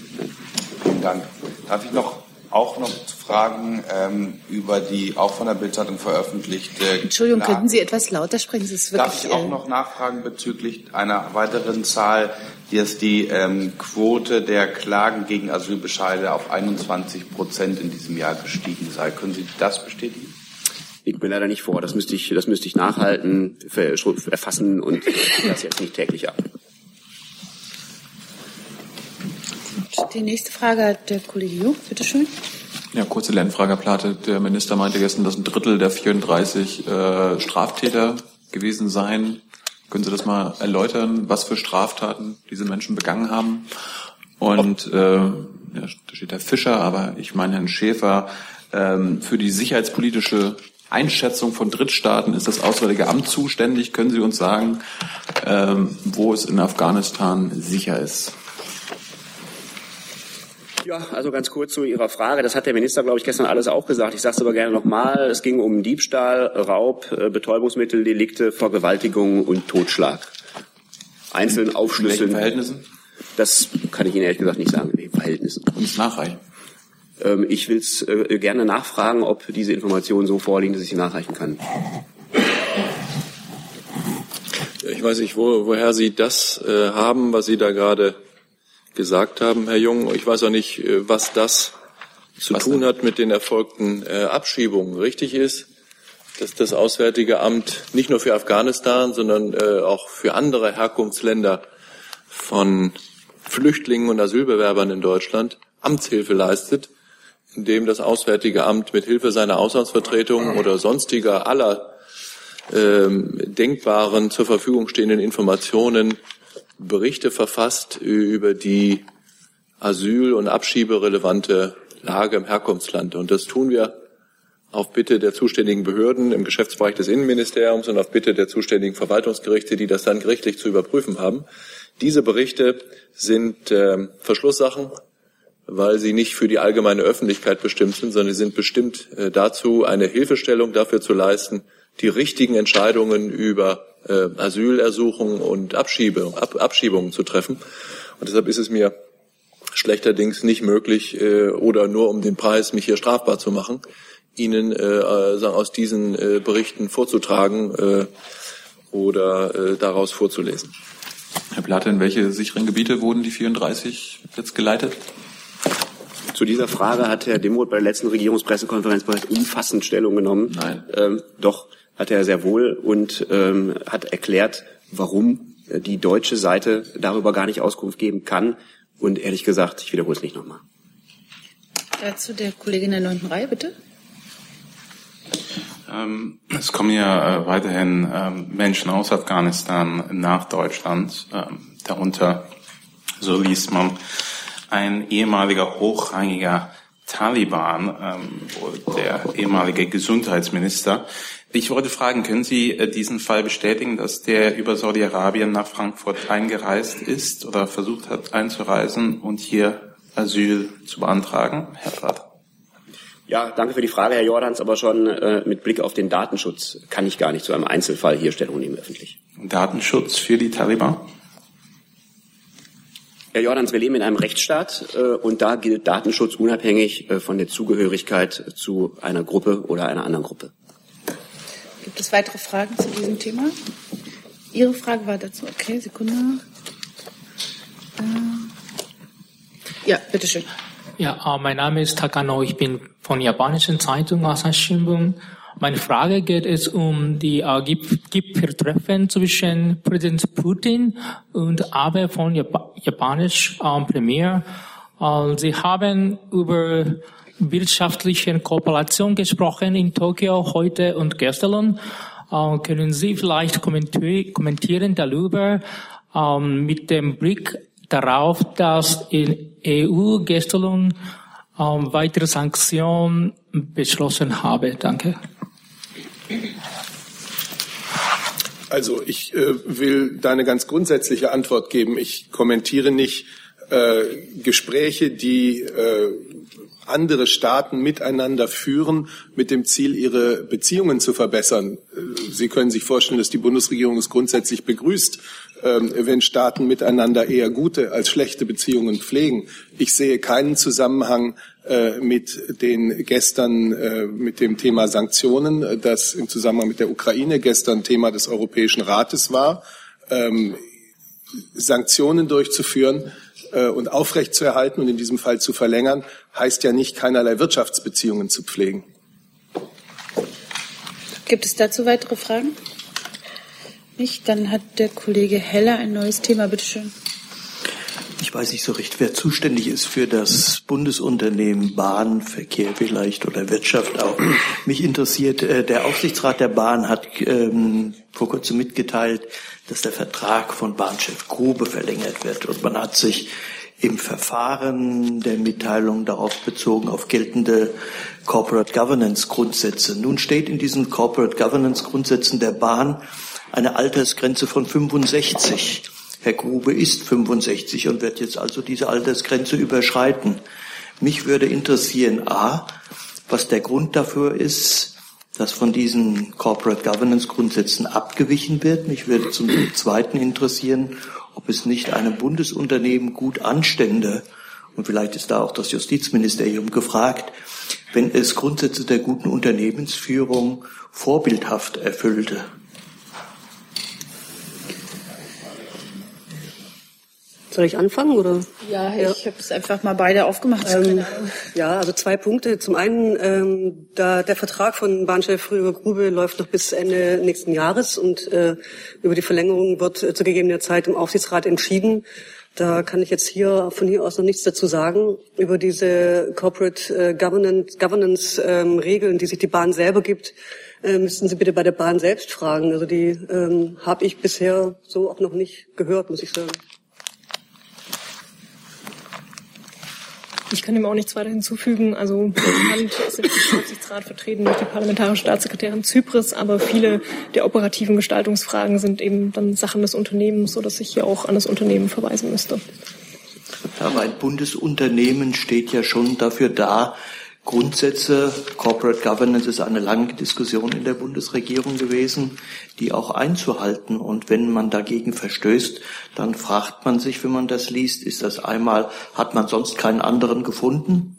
Vielen Dank. Darf ich noch auch noch Fragen ähm, über die auch von der Bildzeitung veröffentlichte. Entschuldigung, Klagen. könnten Sie etwas lauter sprechen? Das ist wirklich, Darf ich auch noch nachfragen bezüglich einer weiteren Zahl, die ist die ähm, Quote der Klagen gegen Asylbescheide auf 21 Prozent in diesem Jahr gestiegen sei. Können Sie das bestätigen? Liegt mir leider nicht vor. Das müsste ich, das müsste ich nachhalten, erfassen und das jetzt nicht täglich ab. Die nächste Frage hat der Kollege Jung. Bitte schön. Ja, kurze Lernfrage, Herr Plate. Der Minister meinte gestern, dass ein Drittel der 34 äh, Straftäter gewesen seien. Können Sie das mal erläutern, was für Straftaten diese Menschen begangen haben? Und äh, ja, da steht der Fischer, aber ich meine Herrn Schäfer, ähm, für die sicherheitspolitische Einschätzung von Drittstaaten ist das Auswärtige Amt zuständig. Können Sie uns sagen, ähm, wo es in Afghanistan sicher ist? Ja, also ganz kurz zu Ihrer Frage. Das hat der Minister, glaube ich, gestern alles auch gesagt. Ich sage es aber gerne nochmal. Es ging um Diebstahl, Raub, äh, Betäubungsmitteldelikte, Vergewaltigung und Totschlag. Einzeln aufschlüsseln. In welchen Verhältnissen? Das kann ich Ihnen ehrlich gesagt nicht sagen, in welchen Verhältnissen. Uns nachreichen. Ähm, ich will es äh, gerne nachfragen, ob diese Informationen so vorliegen, dass ich sie nachreichen kann. Ich weiß nicht, wo, woher Sie das äh, haben, was Sie da gerade gesagt haben, Herr Jung. Ich weiß auch nicht, äh, was das zu was tun denn? hat mit den erfolgten äh, Abschiebungen. Richtig ist, dass das Auswärtige Amt nicht nur für Afghanistan, sondern äh, auch für andere Herkunftsländer von Flüchtlingen und Asylbewerbern in Deutschland Amtshilfe leistet, indem das Auswärtige Amt mit Hilfe seiner Auslandsvertretung oder sonstiger aller ähm, denkbaren zur Verfügung stehenden Informationen Berichte verfasst über die asyl- und abschieberelevante Lage im Herkunftsland. Und das tun wir auf Bitte der zuständigen Behörden im Geschäftsbereich des Innenministeriums und auf Bitte der zuständigen Verwaltungsgerichte, die das dann gerichtlich zu überprüfen haben. Diese Berichte sind äh, Verschlusssachen, weil sie nicht für die allgemeine Öffentlichkeit bestimmt sind, sondern sie sind bestimmt äh, dazu, eine Hilfestellung dafür zu leisten, die richtigen Entscheidungen über äh, Asylersuchungen und Abschiebe, Ab, Abschiebungen zu treffen. Und deshalb ist es mir schlechterdings nicht möglich äh, oder nur um den Preis, mich hier strafbar zu machen, Ihnen äh, äh, aus diesen äh, Berichten vorzutragen äh, oder äh, daraus vorzulesen. Herr Platte, in welche sicheren Gebiete wurden die 34 jetzt geleitet? Zu dieser Frage hat Herr Dimroth bei der letzten Regierungspressekonferenz bereits umfassend Stellung genommen. Nein. Ähm, doch, hat er sehr wohl und ähm, hat erklärt, warum die deutsche Seite darüber gar nicht Auskunft geben kann. Und ehrlich gesagt, ich wiederhole es nicht nochmal. Dazu der Kollegin der neunten Reihe, bitte. Ähm, es kommen ja äh, weiterhin ähm, Menschen aus Afghanistan nach Deutschland, ähm, darunter, so liest man, ein ehemaliger hochrangiger Taliban, ähm, der ehemalige Gesundheitsminister. Ich wollte fragen, können Sie äh, diesen Fall bestätigen, dass der über Saudi-Arabien nach Frankfurt eingereist ist oder versucht hat einzureisen und hier Asyl zu beantragen? Herr Platt. Ja, danke für die Frage, Herr Jordans, aber schon äh, mit Blick auf den Datenschutz kann ich gar nicht zu einem Einzelfall hier Stellung nehmen öffentlich. Datenschutz für die Taliban? Herr Jordans, wir leben in einem Rechtsstaat äh, und da gilt Datenschutz unabhängig äh, von der Zugehörigkeit zu einer Gruppe oder einer anderen Gruppe. Gibt es weitere Fragen zu diesem Thema? Ihre Frage war dazu. Okay, Sekunde. Äh, ja, bitteschön. Ja, äh, mein Name ist Takano. Ich bin von japanischen Zeitung Asahi Shimbun Meine Frage geht es um die äh, Gipfeltreffen zwischen Präsident Putin und Abe von Jap japanisch äh, Premier. Äh, Sie haben über wirtschaftliche Kooperation gesprochen in Tokio heute und gestern. Äh, können Sie vielleicht kommentieren darüber ähm, mit dem Blick darauf, dass in EU gestern ähm, weitere Sanktionen beschlossen habe? Danke. Also ich äh, will da eine ganz grundsätzliche Antwort geben. Ich kommentiere nicht äh, Gespräche, die äh, andere Staaten miteinander führen, mit dem Ziel, ihre Beziehungen zu verbessern. Äh, Sie können sich vorstellen, dass die Bundesregierung es grundsätzlich begrüßt, ähm, wenn Staaten miteinander eher gute als schlechte Beziehungen pflegen. Ich sehe keinen Zusammenhang äh, mit den gestern äh, mit dem Thema Sanktionen, das im Zusammenhang mit der Ukraine gestern Thema des Europäischen Rates war. Ähm, Sanktionen durchzuführen äh, und aufrechtzuerhalten und in diesem Fall zu verlängern, heißt ja nicht, keinerlei Wirtschaftsbeziehungen zu pflegen. Gibt es dazu weitere Fragen? Nicht? Dann hat der Kollege Heller ein neues Thema. Bitte schön. Ich weiß nicht so recht, wer zuständig ist für das Bundesunternehmen Bahn, Verkehr vielleicht oder Wirtschaft auch. Mich interessiert, äh, der Aufsichtsrat der Bahn hat ähm, vor kurzem mitgeteilt, dass der Vertrag von Bahnchef Grube verlängert wird. Und man hat sich im Verfahren der Mitteilung darauf bezogen, auf geltende Corporate Governance Grundsätze. Nun steht in diesen Corporate Governance Grundsätzen der Bahn eine Altersgrenze von 65. Herr Grube ist 65 und wird jetzt also diese Altersgrenze überschreiten. Mich würde interessieren, a, was der Grund dafür ist, dass von diesen Corporate Governance Grundsätzen abgewichen wird. Mich würde zum Zweiten interessieren, ob es nicht einem Bundesunternehmen gut anstände, und vielleicht ist da auch das Justizministerium gefragt, wenn es Grundsätze der guten Unternehmensführung vorbildhaft erfüllte. Soll ich anfangen oder? Ja, ja. ich habe es einfach mal beide aufgemacht. Ähm, ja, also zwei Punkte. Zum einen, ähm, da der Vertrag von Bahnchef Rüdiger Grube läuft noch bis Ende nächsten Jahres und äh, über die Verlängerung wird äh, zu gegebener Zeit im Aufsichtsrat entschieden. Da kann ich jetzt hier von hier aus noch nichts dazu sagen. Über diese Corporate äh, Governance, Governance ähm, Regeln, die sich die Bahn selber gibt, äh, müssten Sie bitte bei der Bahn selbst fragen. Also die ähm, habe ich bisher so auch noch nicht gehört, muss ich sagen. Ich kann dem auch nichts weiter hinzufügen. Also bekannt ist im Aufsichtsrat vertreten durch die parlamentarische Staatssekretärin Zypris, aber viele der operativen Gestaltungsfragen sind eben dann Sachen des Unternehmens, sodass ich hier auch an das Unternehmen verweisen müsste. Aber ein Bundesunternehmen steht ja schon dafür da, Grundsätze, Corporate Governance ist eine lange Diskussion in der Bundesregierung gewesen, die auch einzuhalten. Und wenn man dagegen verstößt, dann fragt man sich, wenn man das liest, ist das einmal, hat man sonst keinen anderen gefunden?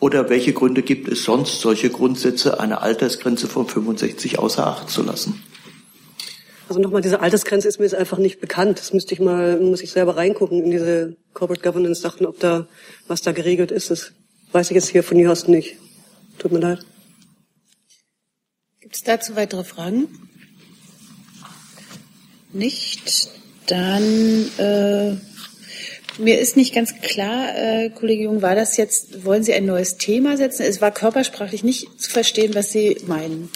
Oder welche Gründe gibt es sonst, solche Grundsätze, eine Altersgrenze von 65 außer Acht zu lassen? Also nochmal, diese Altersgrenze ist mir jetzt einfach nicht bekannt. Das müsste ich mal, muss ich selber reingucken in diese Corporate Governance Sachen, ob da, was da geregelt ist. Das weiß ich jetzt hier von aus nicht. Tut mir leid. Gibt es dazu weitere Fragen? Nicht. Dann äh, mir ist nicht ganz klar, äh, Kollege Jung, war das jetzt, wollen Sie ein neues Thema setzen? Es war körpersprachlich nicht zu verstehen, was Sie meinen.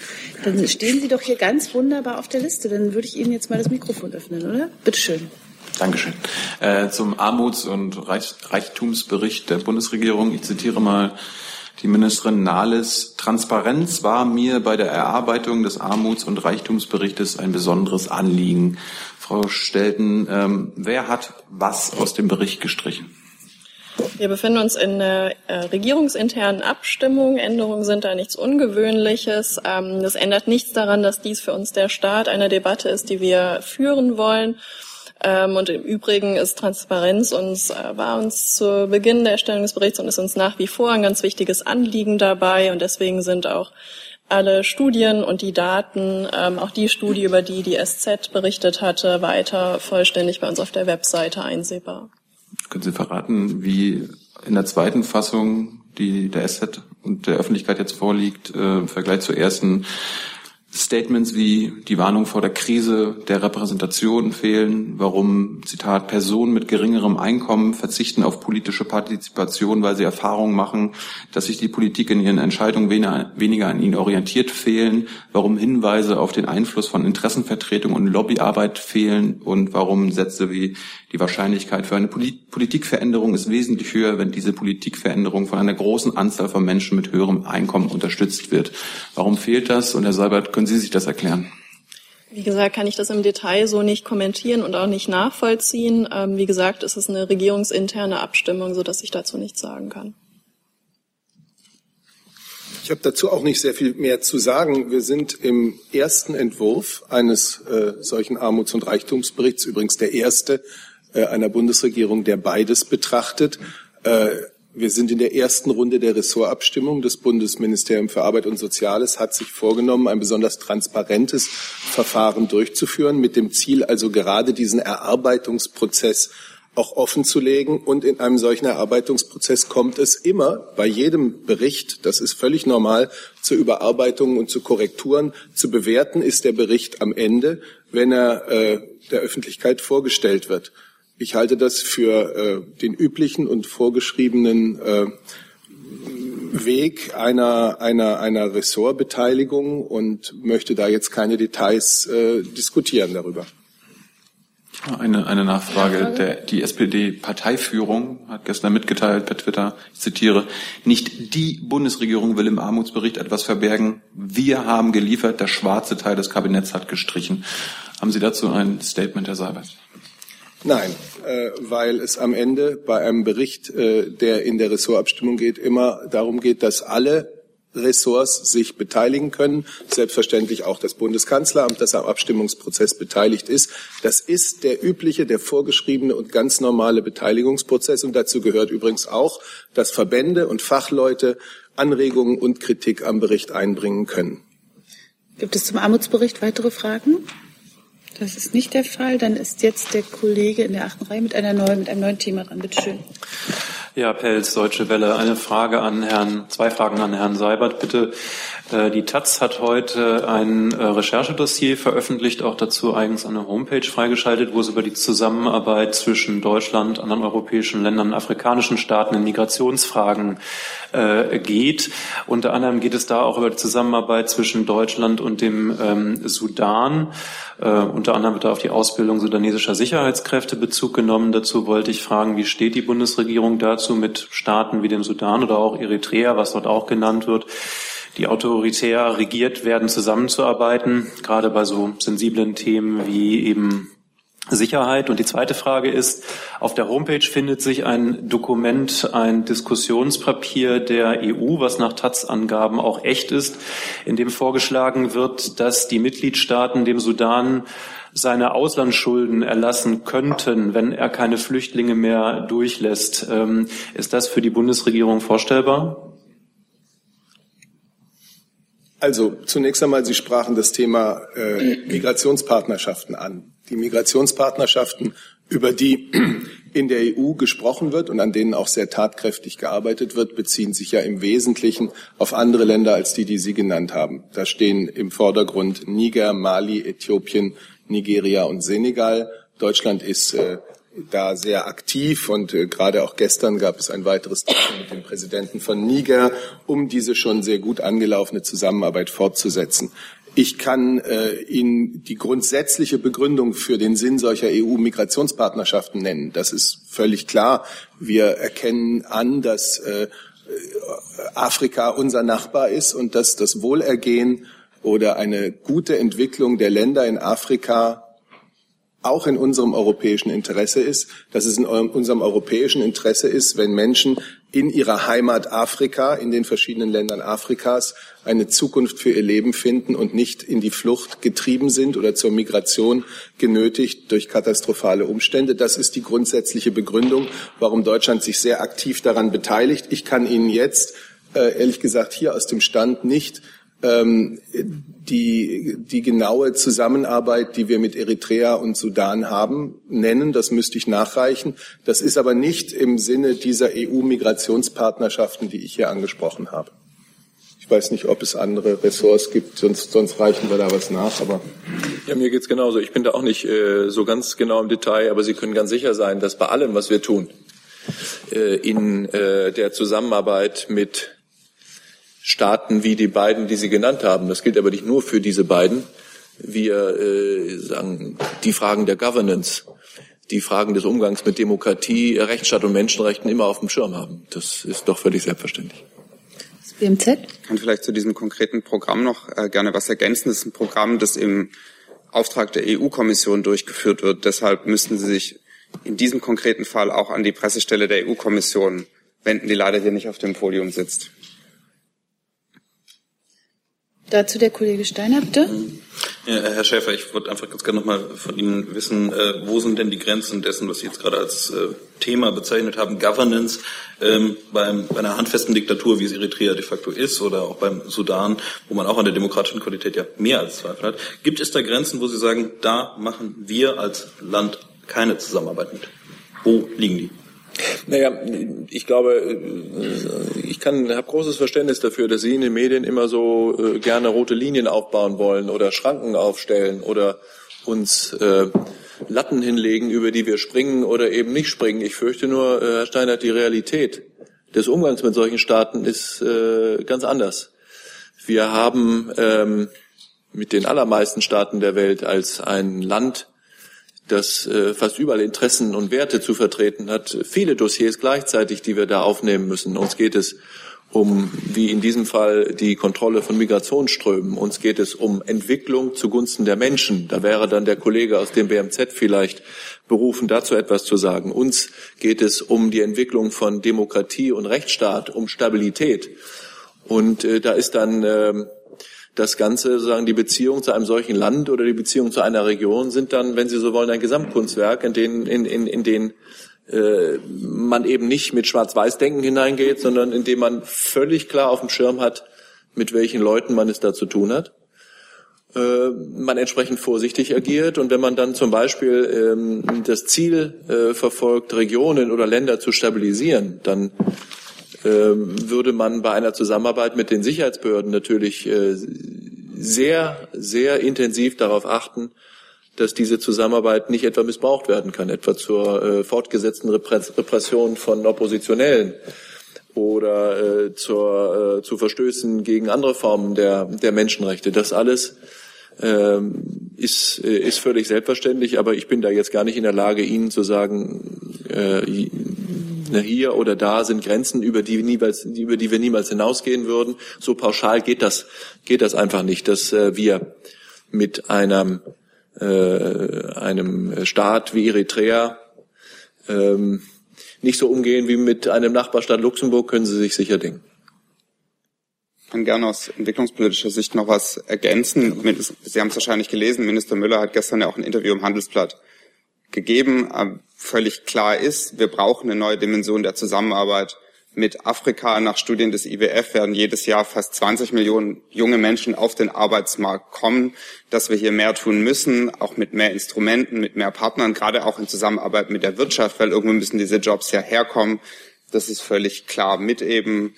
Dann stehen Sie doch hier ganz wunderbar auf der Liste. Dann würde ich Ihnen jetzt mal das Mikrofon öffnen, oder? Bitte schön. Dankeschön. Äh, zum Armuts- und Reich Reichtumsbericht der Bundesregierung. Ich zitiere mal die Ministerin Nahles. Transparenz war mir bei der Erarbeitung des Armuts- und Reichtumsberichtes ein besonderes Anliegen. Frau Stelten, ähm, wer hat was aus dem Bericht gestrichen? Wir befinden uns in einer äh, regierungsinternen Abstimmung. Änderungen sind da nichts Ungewöhnliches. Ähm, das ändert nichts daran, dass dies für uns der Start einer Debatte ist, die wir führen wollen. Ähm, und im Übrigen ist Transparenz uns, äh, war uns zu Beginn der Erstellung des Berichts und ist uns nach wie vor ein ganz wichtiges Anliegen dabei. Und deswegen sind auch alle Studien und die Daten, ähm, auch die Studie, über die die SZ berichtet hatte, weiter vollständig bei uns auf der Webseite einsehbar. Können Sie verraten, wie in der zweiten Fassung die der SZ und der Öffentlichkeit jetzt vorliegt, äh, im Vergleich zur ersten Statements wie die Warnung vor der Krise der Repräsentation fehlen, warum, Zitat, Personen mit geringerem Einkommen verzichten auf politische Partizipation, weil sie Erfahrungen machen, dass sich die Politik in ihren Entscheidungen weniger an ihnen orientiert fehlen, warum Hinweise auf den Einfluss von Interessenvertretung und Lobbyarbeit fehlen und warum Sätze wie die Wahrscheinlichkeit für eine Politikveränderung ist wesentlich höher, wenn diese Politikveränderung von einer großen Anzahl von Menschen mit höherem Einkommen unterstützt wird. Warum fehlt das? Und Herr Seibert, können Sie sich das erklären? Wie gesagt, kann ich das im Detail so nicht kommentieren und auch nicht nachvollziehen. Ähm, wie gesagt, es ist eine regierungsinterne Abstimmung, sodass ich dazu nichts sagen kann. Ich habe dazu auch nicht sehr viel mehr zu sagen. Wir sind im ersten Entwurf eines äh, solchen Armuts- und Reichtumsberichts, übrigens der erste äh, einer Bundesregierung, der beides betrachtet. Äh, wir sind in der ersten Runde der Ressortabstimmung. Das Bundesministerium für Arbeit und Soziales hat sich vorgenommen, ein besonders transparentes Verfahren durchzuführen, mit dem Ziel also gerade diesen Erarbeitungsprozess auch offen zu legen. Und in einem solchen Erarbeitungsprozess kommt es immer bei jedem Bericht, das ist völlig normal, zu Überarbeitungen und zu Korrekturen. Zu bewerten ist der Bericht am Ende, wenn er äh, der Öffentlichkeit vorgestellt wird. Ich halte das für äh, den üblichen und vorgeschriebenen äh, Weg einer, einer, einer Ressortbeteiligung und möchte da jetzt keine Details äh, diskutieren darüber. Eine, eine Nachfrage. Der, die SPD-Parteiführung hat gestern mitgeteilt per Twitter, ich zitiere, nicht die Bundesregierung will im Armutsbericht etwas verbergen. Wir haben geliefert, der schwarze Teil des Kabinetts hat gestrichen. Haben Sie dazu ein Statement, Herr Seibert? Nein, äh, weil es am Ende bei einem Bericht, äh, der in der Ressortabstimmung geht, immer darum geht, dass alle Ressorts sich beteiligen können. Selbstverständlich auch das Bundeskanzleramt, das am Abstimmungsprozess beteiligt ist. Das ist der übliche, der vorgeschriebene und ganz normale Beteiligungsprozess. Und dazu gehört übrigens auch, dass Verbände und Fachleute Anregungen und Kritik am Bericht einbringen können. Gibt es zum Armutsbericht weitere Fragen? Das ist nicht der Fall. Dann ist jetzt der Kollege in der achten Reihe mit, einer neuen, mit einem neuen Thema dran. Bitte schön. Ja, Pelz, Deutsche Welle. Eine Frage an Herrn, zwei Fragen an Herrn Seibert, bitte. Äh, die Taz hat heute ein äh, Recherchedossier veröffentlicht, auch dazu eigens eine Homepage freigeschaltet, wo es über die Zusammenarbeit zwischen Deutschland, anderen europäischen Ländern, afrikanischen Staaten in Migrationsfragen äh, geht. Unter anderem geht es da auch über die Zusammenarbeit zwischen Deutschland und dem ähm, Sudan. Unter anderem wird da auf die Ausbildung sudanesischer Sicherheitskräfte Bezug genommen. Dazu wollte ich fragen, wie steht die Bundesregierung dazu mit Staaten wie dem Sudan oder auch Eritrea, was dort auch genannt wird? die autoritär regiert werden, zusammenzuarbeiten, gerade bei so sensiblen Themen wie eben Sicherheit. Und die zweite Frage ist, auf der Homepage findet sich ein Dokument, ein Diskussionspapier der EU, was nach Taz-Angaben auch echt ist, in dem vorgeschlagen wird, dass die Mitgliedstaaten dem Sudan seine Auslandsschulden erlassen könnten, wenn er keine Flüchtlinge mehr durchlässt. Ähm, ist das für die Bundesregierung vorstellbar? Also zunächst einmal, Sie sprachen das Thema äh, Migrationspartnerschaften an. Die Migrationspartnerschaften, über die in der EU gesprochen wird und an denen auch sehr tatkräftig gearbeitet wird, beziehen sich ja im Wesentlichen auf andere Länder als die, die Sie genannt haben. Da stehen im Vordergrund Niger, Mali, Äthiopien, Nigeria und Senegal. Deutschland ist äh, da sehr aktiv und äh, gerade auch gestern gab es ein weiteres Treffen mit dem Präsidenten von Niger, um diese schon sehr gut angelaufene Zusammenarbeit fortzusetzen. Ich kann äh, Ihnen die grundsätzliche Begründung für den Sinn solcher EU-Migrationspartnerschaften nennen. Das ist völlig klar. Wir erkennen an, dass äh, Afrika unser Nachbar ist und dass das Wohlergehen oder eine gute Entwicklung der Länder in Afrika auch in unserem europäischen Interesse ist, dass es in unserem europäischen Interesse ist, wenn Menschen in ihrer Heimat Afrika, in den verschiedenen Ländern Afrikas, eine Zukunft für ihr Leben finden und nicht in die Flucht getrieben sind oder zur Migration genötigt durch katastrophale Umstände. Das ist die grundsätzliche Begründung, warum Deutschland sich sehr aktiv daran beteiligt. Ich kann Ihnen jetzt, äh, ehrlich gesagt, hier aus dem Stand nicht ähm, die, die genaue Zusammenarbeit, die wir mit Eritrea und Sudan haben, nennen. Das müsste ich nachreichen. Das ist aber nicht im Sinne dieser EU-Migrationspartnerschaften, die ich hier angesprochen habe. Ich weiß nicht, ob es andere Ressorts gibt, sonst, sonst reichen wir da was nach. Aber ja, mir geht's genauso. Ich bin da auch nicht äh, so ganz genau im Detail, aber Sie können ganz sicher sein, dass bei allem, was wir tun, äh, in äh, der Zusammenarbeit mit Staaten wie die beiden, die Sie genannt haben. Das gilt aber nicht nur für diese beiden. Wir äh, sagen, die Fragen der Governance, die Fragen des Umgangs mit Demokratie, Rechtsstaat und Menschenrechten immer auf dem Schirm haben. Das ist doch völlig selbstverständlich. Das BMZ? Ich kann vielleicht zu diesem konkreten Programm noch äh, gerne was ergänzen. Das ist ein Programm, das im Auftrag der EU-Kommission durchgeführt wird. Deshalb müssten Sie sich in diesem konkreten Fall auch an die Pressestelle der EU-Kommission wenden, die leider hier nicht auf dem Podium sitzt. Dazu der Kollege Steiner, bitte. Ja, Herr Schäfer, ich würde einfach ganz gerne nochmal von Ihnen wissen, äh, wo sind denn die Grenzen dessen, was Sie jetzt gerade als äh, Thema bezeichnet haben, Governance, ähm, beim, bei einer handfesten Diktatur, wie es Eritrea de facto ist, oder auch beim Sudan, wo man auch an der demokratischen Qualität ja mehr als Zweifel hat. Gibt es da Grenzen, wo Sie sagen, da machen wir als Land keine Zusammenarbeit mit? Wo liegen die? Naja, ich glaube, äh, ich kann, habe großes Verständnis dafür, dass Sie in den Medien immer so äh, gerne rote Linien aufbauen wollen oder Schranken aufstellen oder uns äh, Latten hinlegen, über die wir springen oder eben nicht springen. Ich fürchte nur, äh, Herr Steinert, die Realität des Umgangs mit solchen Staaten ist äh, ganz anders. Wir haben ähm, mit den allermeisten Staaten der Welt als ein Land das äh, fast überall Interessen und Werte zu vertreten hat, viele Dossiers gleichzeitig, die wir da aufnehmen müssen. Uns geht es um, wie in diesem Fall, die Kontrolle von Migrationsströmen. Uns geht es um Entwicklung zugunsten der Menschen. Da wäre dann der Kollege aus dem BMZ vielleicht berufen, dazu etwas zu sagen. Uns geht es um die Entwicklung von Demokratie und Rechtsstaat, um Stabilität. Und äh, da ist dann äh, das Ganze, sozusagen die Beziehung zu einem solchen Land oder die Beziehung zu einer Region sind dann, wenn Sie so wollen, ein Gesamtkunstwerk, in den, in, in, in den äh, man eben nicht mit Schwarz-Weiß-Denken hineingeht, sondern in dem man völlig klar auf dem Schirm hat, mit welchen Leuten man es da zu tun hat. Äh, man entsprechend vorsichtig agiert und wenn man dann zum Beispiel ähm, das Ziel äh, verfolgt, Regionen oder Länder zu stabilisieren, dann würde man bei einer Zusammenarbeit mit den Sicherheitsbehörden natürlich äh, sehr, sehr intensiv darauf achten, dass diese Zusammenarbeit nicht etwa missbraucht werden kann, etwa zur äh, fortgesetzten Repression von Oppositionellen oder äh, zur, äh, zu Verstößen gegen andere Formen der, der Menschenrechte. Das alles ähm, ist, äh, ist völlig selbstverständlich, aber ich bin da jetzt gar nicht in der Lage, Ihnen zu sagen, äh, hier oder da sind Grenzen, über die, niemals, über die wir niemals hinausgehen würden. So pauschal geht das, geht das einfach nicht, dass äh, wir mit einem, äh, einem Staat wie Eritrea ähm, nicht so umgehen wie mit einem Nachbarstaat Luxemburg, können Sie sich sicher denken. Ich kann gerne aus entwicklungspolitischer Sicht noch was ergänzen. Sie haben es wahrscheinlich gelesen, Minister Müller hat gestern ja auch ein Interview im Handelsblatt gegeben völlig klar ist, wir brauchen eine neue Dimension der Zusammenarbeit mit Afrika. Nach Studien des IWF werden jedes Jahr fast 20 Millionen junge Menschen auf den Arbeitsmarkt kommen, dass wir hier mehr tun müssen, auch mit mehr Instrumenten, mit mehr Partnern, gerade auch in Zusammenarbeit mit der Wirtschaft, weil irgendwo müssen diese Jobs ja herkommen. Das ist völlig klar mit eben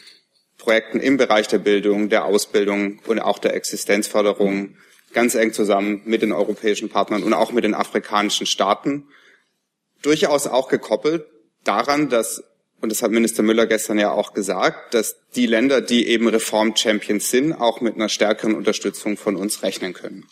Projekten im Bereich der Bildung, der Ausbildung und auch der Existenzförderung ganz eng zusammen mit den europäischen Partnern und auch mit den afrikanischen Staaten durchaus auch gekoppelt daran, dass, und das hat Minister Müller gestern ja auch gesagt, dass die Länder, die eben Reform-Champions sind, auch mit einer stärkeren Unterstützung von uns rechnen können.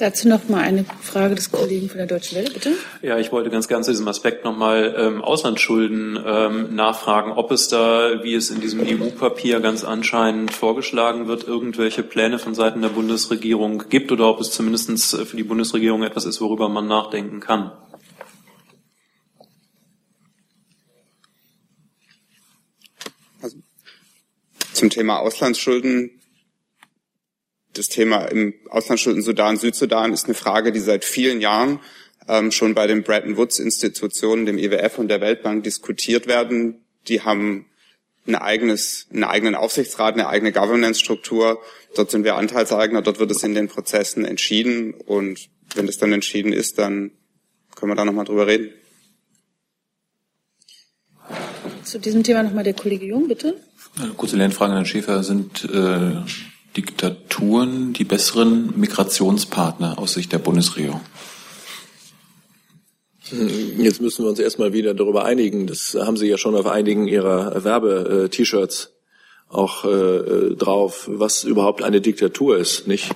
Dazu noch mal eine Frage des Kollegen von der Deutschen Welle, bitte. Ja, ich wollte ganz gern zu diesem Aspekt noch mal ähm, Auslandsschulden ähm, nachfragen, ob es da, wie es in diesem EU-Papier ganz anscheinend vorgeschlagen wird, irgendwelche Pläne von Seiten der Bundesregierung gibt oder ob es zumindest für die Bundesregierung etwas ist, worüber man nachdenken kann. Also, zum Thema Auslandsschulden das Thema im Auslandsschulden Sudan, Südsudan ist eine Frage, die seit vielen Jahren ähm, schon bei den Bretton Woods Institutionen, dem IWF und der Weltbank diskutiert werden. Die haben ein eigenes, einen eigenen Aufsichtsrat, eine eigene Governance-Struktur. Dort sind wir Anteilseigner, dort wird es in den Prozessen entschieden und wenn das dann entschieden ist, dann können wir da nochmal drüber reden. Zu diesem Thema nochmal der Kollege Jung, bitte. Eine kurze Lernfrage an Herrn Schäfer. Sind äh, Diktaturen die besseren Migrationspartner aus Sicht der Bundesregierung? Jetzt müssen wir uns erstmal wieder darüber einigen. Das haben Sie ja schon auf einigen Ihrer Werbe-T-Shirts auch äh, drauf, was überhaupt eine Diktatur ist, nicht?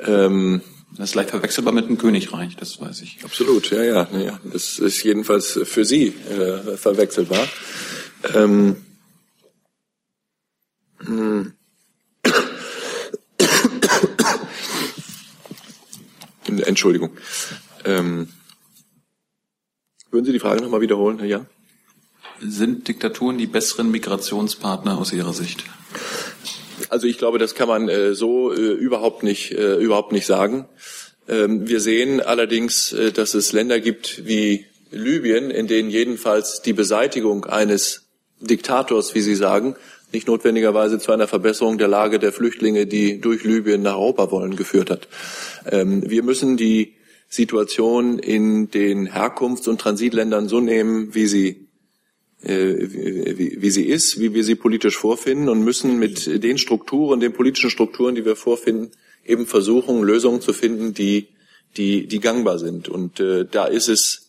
Ähm, das ist leicht verwechselbar mit dem Königreich, das weiß ich. Absolut, ja, ja, ja. Das ist jedenfalls für Sie äh, verwechselbar. Ähm, hm. Entschuldigung. Ähm, würden Sie die Frage nochmal wiederholen, Herr Jan? Sind Diktaturen die besseren Migrationspartner aus Ihrer Sicht? Also ich glaube, das kann man äh, so äh, überhaupt nicht äh, überhaupt nicht sagen. Ähm, wir sehen allerdings, äh, dass es Länder gibt wie Libyen, in denen jedenfalls die Beseitigung eines Diktators, wie Sie sagen, nicht notwendigerweise zu einer Verbesserung der Lage der Flüchtlinge, die durch Libyen nach Europa wollen, geführt hat. Ähm, wir müssen die Situation in den Herkunfts- und Transitländern so nehmen, wie sie äh, wie, wie, sie ist, wie wir sie politisch vorfinden und müssen mit den Strukturen, den politischen Strukturen, die wir vorfinden, eben versuchen, Lösungen zu finden, die, die, die gangbar sind. Und äh, da ist es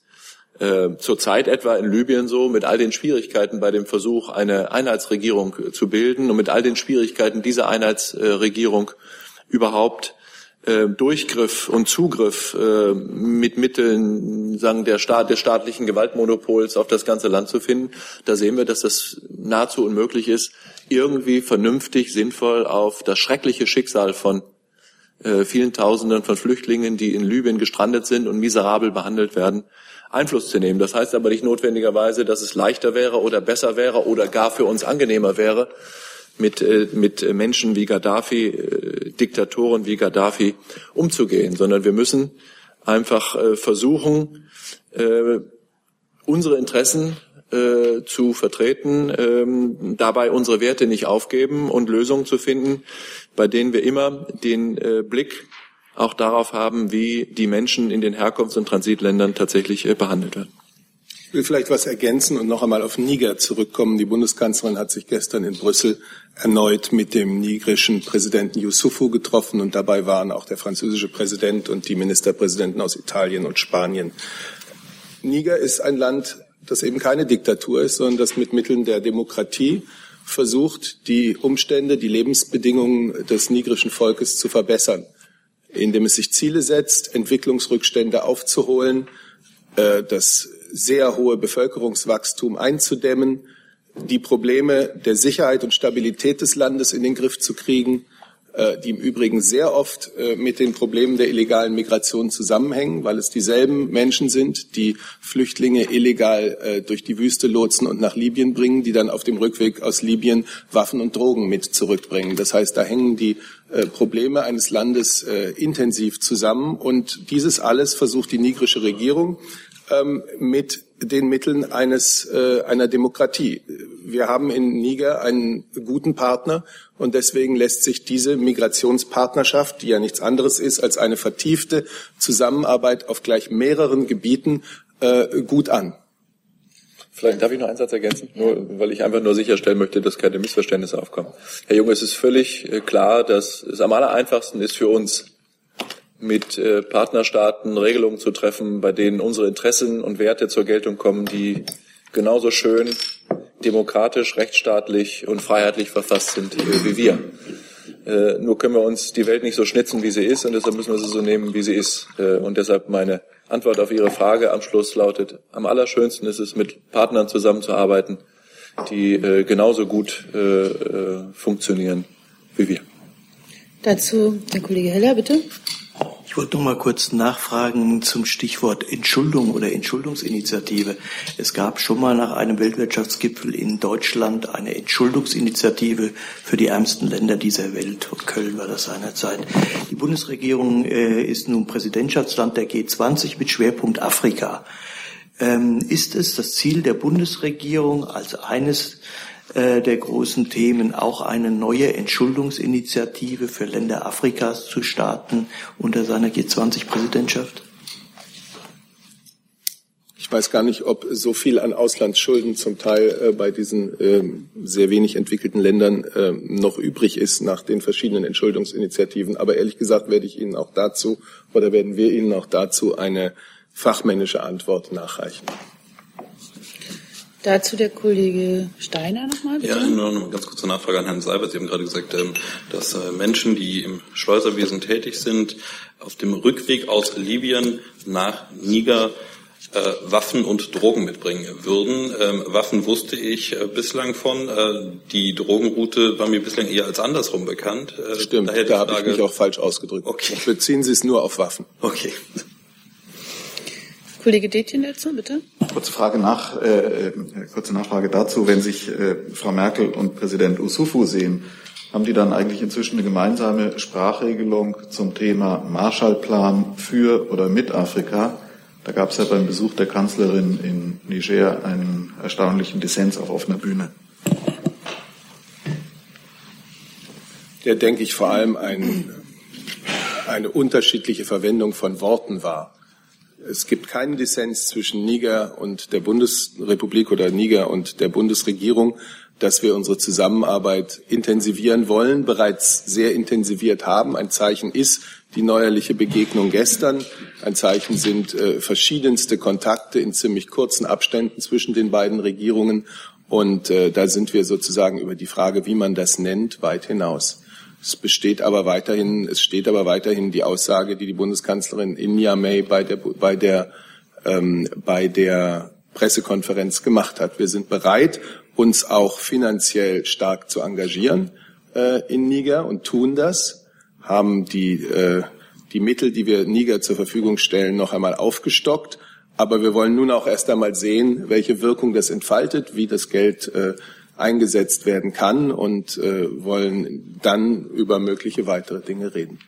äh, zurzeit etwa in Libyen so, mit all den Schwierigkeiten bei dem Versuch, eine Einheitsregierung zu bilden und mit all den Schwierigkeiten dieser Einheitsregierung überhaupt äh, Durchgriff und Zugriff äh, mit Mitteln sagen der Staat des staatlichen Gewaltmonopols auf das ganze Land zu finden, da sehen wir, dass das nahezu unmöglich ist, irgendwie vernünftig, sinnvoll auf das schreckliche Schicksal von äh, vielen Tausenden von Flüchtlingen, die in Libyen gestrandet sind und miserabel behandelt werden, Einfluss zu nehmen. Das heißt aber nicht notwendigerweise, dass es leichter wäre oder besser wäre oder gar für uns angenehmer wäre, mit, äh, mit Menschen wie Gaddafi, äh, Diktatoren wie Gaddafi umzugehen, sondern wir müssen einfach äh, versuchen, unsere Interessen zu vertreten, ähm, dabei unsere Werte nicht aufgeben und Lösungen zu finden, bei denen wir immer den Blick auch darauf haben, wie die Menschen in den Herkunfts- und Transitländern tatsächlich behandelt werden. Ich will vielleicht was ergänzen und noch einmal auf Niger zurückkommen. Die Bundeskanzlerin hat sich gestern in Brüssel erneut mit dem nigerischen Präsidenten Yusufu getroffen und dabei waren auch der französische Präsident und die Ministerpräsidenten aus Italien und Spanien. Niger ist ein Land, das eben keine Diktatur ist, sondern das mit Mitteln der Demokratie versucht, die Umstände, die Lebensbedingungen des nigerischen Volkes zu verbessern, indem es sich Ziele setzt, Entwicklungsrückstände aufzuholen, äh, das sehr hohe Bevölkerungswachstum einzudämmen, die Probleme der Sicherheit und Stabilität des Landes in den Griff zu kriegen, die im Übrigen sehr oft äh, mit den Problemen der illegalen Migration zusammenhängen, weil es dieselben Menschen sind, die Flüchtlinge illegal äh, durch die Wüste lotsen und nach Libyen bringen, die dann auf dem Rückweg aus Libyen Waffen und Drogen mit zurückbringen. Das heißt, da hängen die Probleme eines Landes intensiv zusammen und dieses alles versucht die nigrische Regierung ähm, mit den Mitteln eines, äh, einer Demokratie. Wir haben in Niger einen guten Partner und deswegen lässt sich diese Migrationspartnerschaft, die ja nichts anderes ist als eine vertiefte Zusammenarbeit auf gleich mehreren Gebieten, äh, gut an. Vielleicht darf ich noch einen Satz ergänzen, nur weil ich einfach nur sicherstellen möchte, dass keine Missverständnisse aufkommen. Herr Junge, es ist völlig äh, klar, dass es am aller einfachsten ist für uns, mit äh, Partnerstaaten Regelungen zu treffen, bei denen unsere Interessen und Werte zur Geltung kommen, die genauso schön demokratisch, rechtsstaatlich und freiheitlich verfasst sind wie wir. Äh, nur können wir uns die Welt nicht so schnitzen, wie sie ist, und deshalb müssen wir sie so nehmen, wie sie ist. Äh, und deshalb meine Antwort auf Ihre Frage am Schluss lautet, am allerschönsten ist es, mit Partnern zusammenzuarbeiten, die äh, genauso gut äh, äh, funktionieren wie wir. Dazu der Kollege Heller, bitte. Ich wollte noch mal kurz nachfragen zum Stichwort Entschuldung oder Entschuldungsinitiative. Es gab schon mal nach einem Weltwirtschaftsgipfel in Deutschland eine Entschuldungsinitiative für die ärmsten Länder dieser Welt. Und Köln war das seinerzeit. Die Bundesregierung äh, ist nun Präsidentschaftsland der G20 mit Schwerpunkt Afrika. Ähm, ist es das Ziel der Bundesregierung als eines äh, der großen Themen auch eine neue Entschuldungsinitiative für Länder Afrikas zu starten unter seiner G20-Präsidentschaft? Ich weiß gar nicht, ob so viel an Auslandsschulden zum Teil äh, bei diesen äh, sehr wenig entwickelten Ländern äh, noch übrig ist nach den verschiedenen Entschuldungsinitiativen. Aber ehrlich gesagt werde ich Ihnen auch dazu oder werden wir Ihnen auch dazu eine fachmännische Antwort nachreichen. Dazu der Kollege Steiner nochmal. Bitte. Ja, nur noch eine ganz kurze Nachfrage an Herrn Seibert. Sie haben gerade gesagt, ähm, dass äh, Menschen, die im Schleuserwesen tätig sind, auf dem Rückweg aus Libyen nach Niger äh, Waffen und Drogen mitbringen würden. Ähm, Waffen wusste ich äh, bislang von. Die Drogenroute war mir bislang eher als andersrum bekannt. Stimmt, da habe ich mich auch falsch ausgedrückt. Okay. Beziehen Sie es nur auf Waffen. Okay. Kollege Detjen dazu, bitte. Kurze Frage nach, äh, kurze Nachfrage dazu. Wenn sich äh, Frau Merkel und Präsident Usufu sehen, haben die dann eigentlich inzwischen eine gemeinsame Sprachregelung zum Thema Marshallplan für oder mit Afrika? Da gab es ja beim Besuch der Kanzlerin in Niger einen erstaunlichen Dissens auf offener Bühne. Der, denke ich, vor allem ein, eine unterschiedliche Verwendung von Worten war. Es gibt keinen Dissens zwischen Niger und der Bundesrepublik oder Niger und der Bundesregierung, dass wir unsere Zusammenarbeit intensivieren wollen, bereits sehr intensiviert haben. Ein Zeichen ist, die neuerliche Begegnung gestern. Ein Zeichen sind äh, verschiedenste Kontakte in ziemlich kurzen Abständen zwischen den beiden Regierungen. Und äh, da sind wir sozusagen über die Frage, wie man das nennt, weit hinaus. Es besteht aber weiterhin, es steht aber weiterhin die Aussage, die die Bundeskanzlerin in Niamey bei der, bei der, ähm, bei der Pressekonferenz gemacht hat. Wir sind bereit, uns auch finanziell stark zu engagieren äh, in Niger und tun das haben die, äh, die Mittel, die wir Niger zur Verfügung stellen, noch einmal aufgestockt. Aber wir wollen nun auch erst einmal sehen, welche Wirkung das entfaltet, wie das Geld äh, eingesetzt werden kann und äh, wollen dann über mögliche weitere Dinge reden.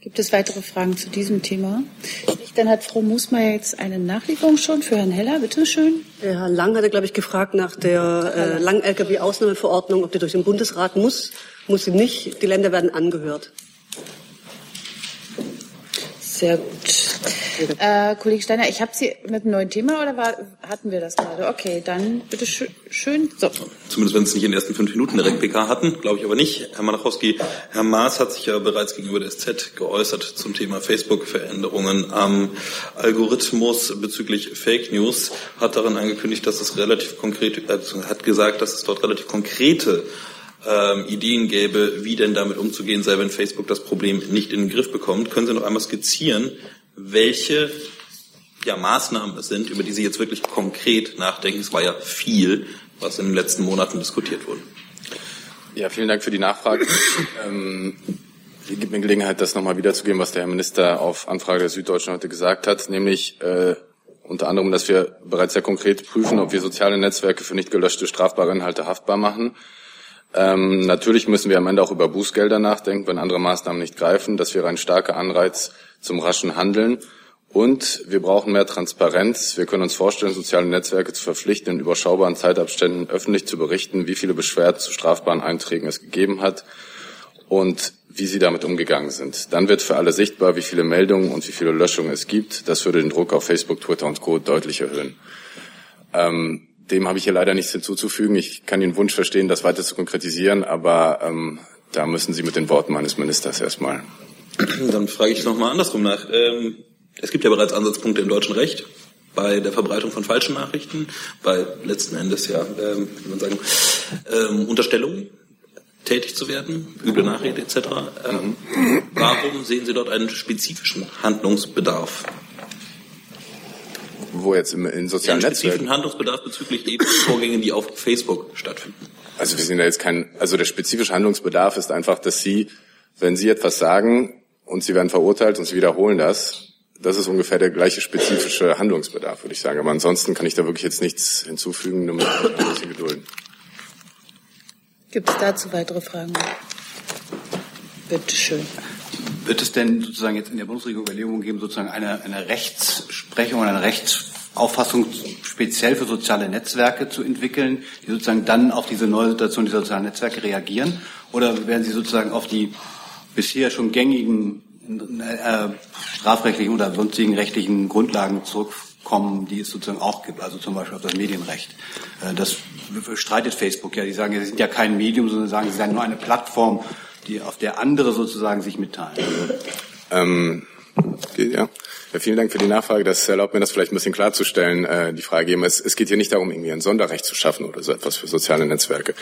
Gibt es weitere Fragen zu diesem Thema? Dann hat Frau Musmeier jetzt eine Nachlieferung schon für Herrn Heller. Bitte schön. Herr Lang hatte, glaube ich, gefragt nach der äh, Lang-Lkw-Ausnahmeverordnung, ob die durch den Bundesrat muss muss sie nicht. Die Länder werden angehört. Sehr gut. Äh, Kollege Steiner, ich habe Sie mit einem neuen Thema oder war, hatten wir das gerade? Okay, dann bitte sch schön. So. Zumindest wenn es nicht in den ersten fünf Minuten direkt PK hatten, glaube ich aber nicht. Herr Manachowski, Herr Maas hat sich ja bereits gegenüber der SZ geäußert zum Thema Facebook-Veränderungen am Algorithmus bezüglich Fake News, hat darin angekündigt, dass es relativ konkret, äh, hat gesagt, dass es dort relativ konkrete ähm, Ideen gäbe, wie denn damit umzugehen sei, wenn Facebook das Problem nicht in den Griff bekommt. Können Sie noch einmal skizzieren, welche ja, Maßnahmen es sind, über die Sie jetzt wirklich konkret nachdenken? Es war ja viel, was in den letzten Monaten diskutiert wurde. Ja, vielen Dank für die Nachfrage. *laughs* ähm, die gibt mir Gelegenheit, das nochmal wiederzugeben, was der Herr Minister auf Anfrage der Süddeutschen heute gesagt hat, nämlich äh, unter anderem, dass wir bereits sehr konkret prüfen, ob wir soziale Netzwerke für nicht gelöschte strafbare Inhalte haftbar machen. Ähm, natürlich müssen wir am Ende auch über Bußgelder nachdenken, wenn andere Maßnahmen nicht greifen. Das wäre ein starker Anreiz zum raschen Handeln. Und wir brauchen mehr Transparenz. Wir können uns vorstellen, soziale Netzwerke zu verpflichten, in überschaubaren Zeitabständen öffentlich zu berichten, wie viele Beschwerden zu strafbaren Einträgen es gegeben hat und wie sie damit umgegangen sind. Dann wird für alle sichtbar, wie viele Meldungen und wie viele Löschungen es gibt. Das würde den Druck auf Facebook, Twitter und Co. deutlich erhöhen. Ähm, dem habe ich hier leider nichts hinzuzufügen. Ich kann den Wunsch verstehen, das weiter zu konkretisieren, aber ähm, da müssen Sie mit den Worten meines Ministers erstmal. Dann frage ich nochmal andersrum nach. Ähm, es gibt ja bereits Ansatzpunkte im deutschen Recht bei der Verbreitung von falschen Nachrichten, bei letzten Endes ja, ähm, wie man sagen, ähm, Unterstellungen tätig zu werden, üble Nachrede etc. Ähm, warum sehen Sie dort einen spezifischen Handlungsbedarf? Wo jetzt im, in sozialen ja, Netzwerken? Handlungsbedarf bezüglich eben Vorgänge, die auf Facebook stattfinden. Also wir sehen da jetzt kein, also der spezifische Handlungsbedarf ist einfach, dass Sie, wenn Sie etwas sagen und Sie werden verurteilt und Sie wiederholen das, das ist ungefähr der gleiche spezifische Handlungsbedarf, würde ich sagen. Aber ansonsten kann ich da wirklich jetzt nichts hinzufügen, nur mit ein bisschen gedulden. Gibt es dazu weitere Fragen? Bitte schön. Wird es denn sozusagen jetzt in der Bundesregierung Überlegungen geben, sozusagen eine, eine Rechtsprechung oder eine Rechts, Auffassung speziell für soziale Netzwerke zu entwickeln, die sozusagen dann auf diese neue Situation dieser sozialen Netzwerke reagieren? Oder werden Sie sozusagen auf die bisher schon gängigen äh, strafrechtlichen oder sonstigen rechtlichen Grundlagen zurückkommen, die es sozusagen auch gibt, also zum Beispiel auf das Medienrecht? Äh, das streitet Facebook ja. Die sagen, sie sind ja kein Medium, sondern sagen, sie seien nur eine Plattform, die, auf der andere sozusagen sich mitteilen. Ähm, ja. Ja, vielen Dank für die Nachfrage. Das erlaubt mir, das vielleicht ein bisschen klarzustellen, äh, die Frage eben. Es, es geht hier nicht darum, irgendwie ein Sonderrecht zu schaffen oder so etwas für soziale Netzwerke.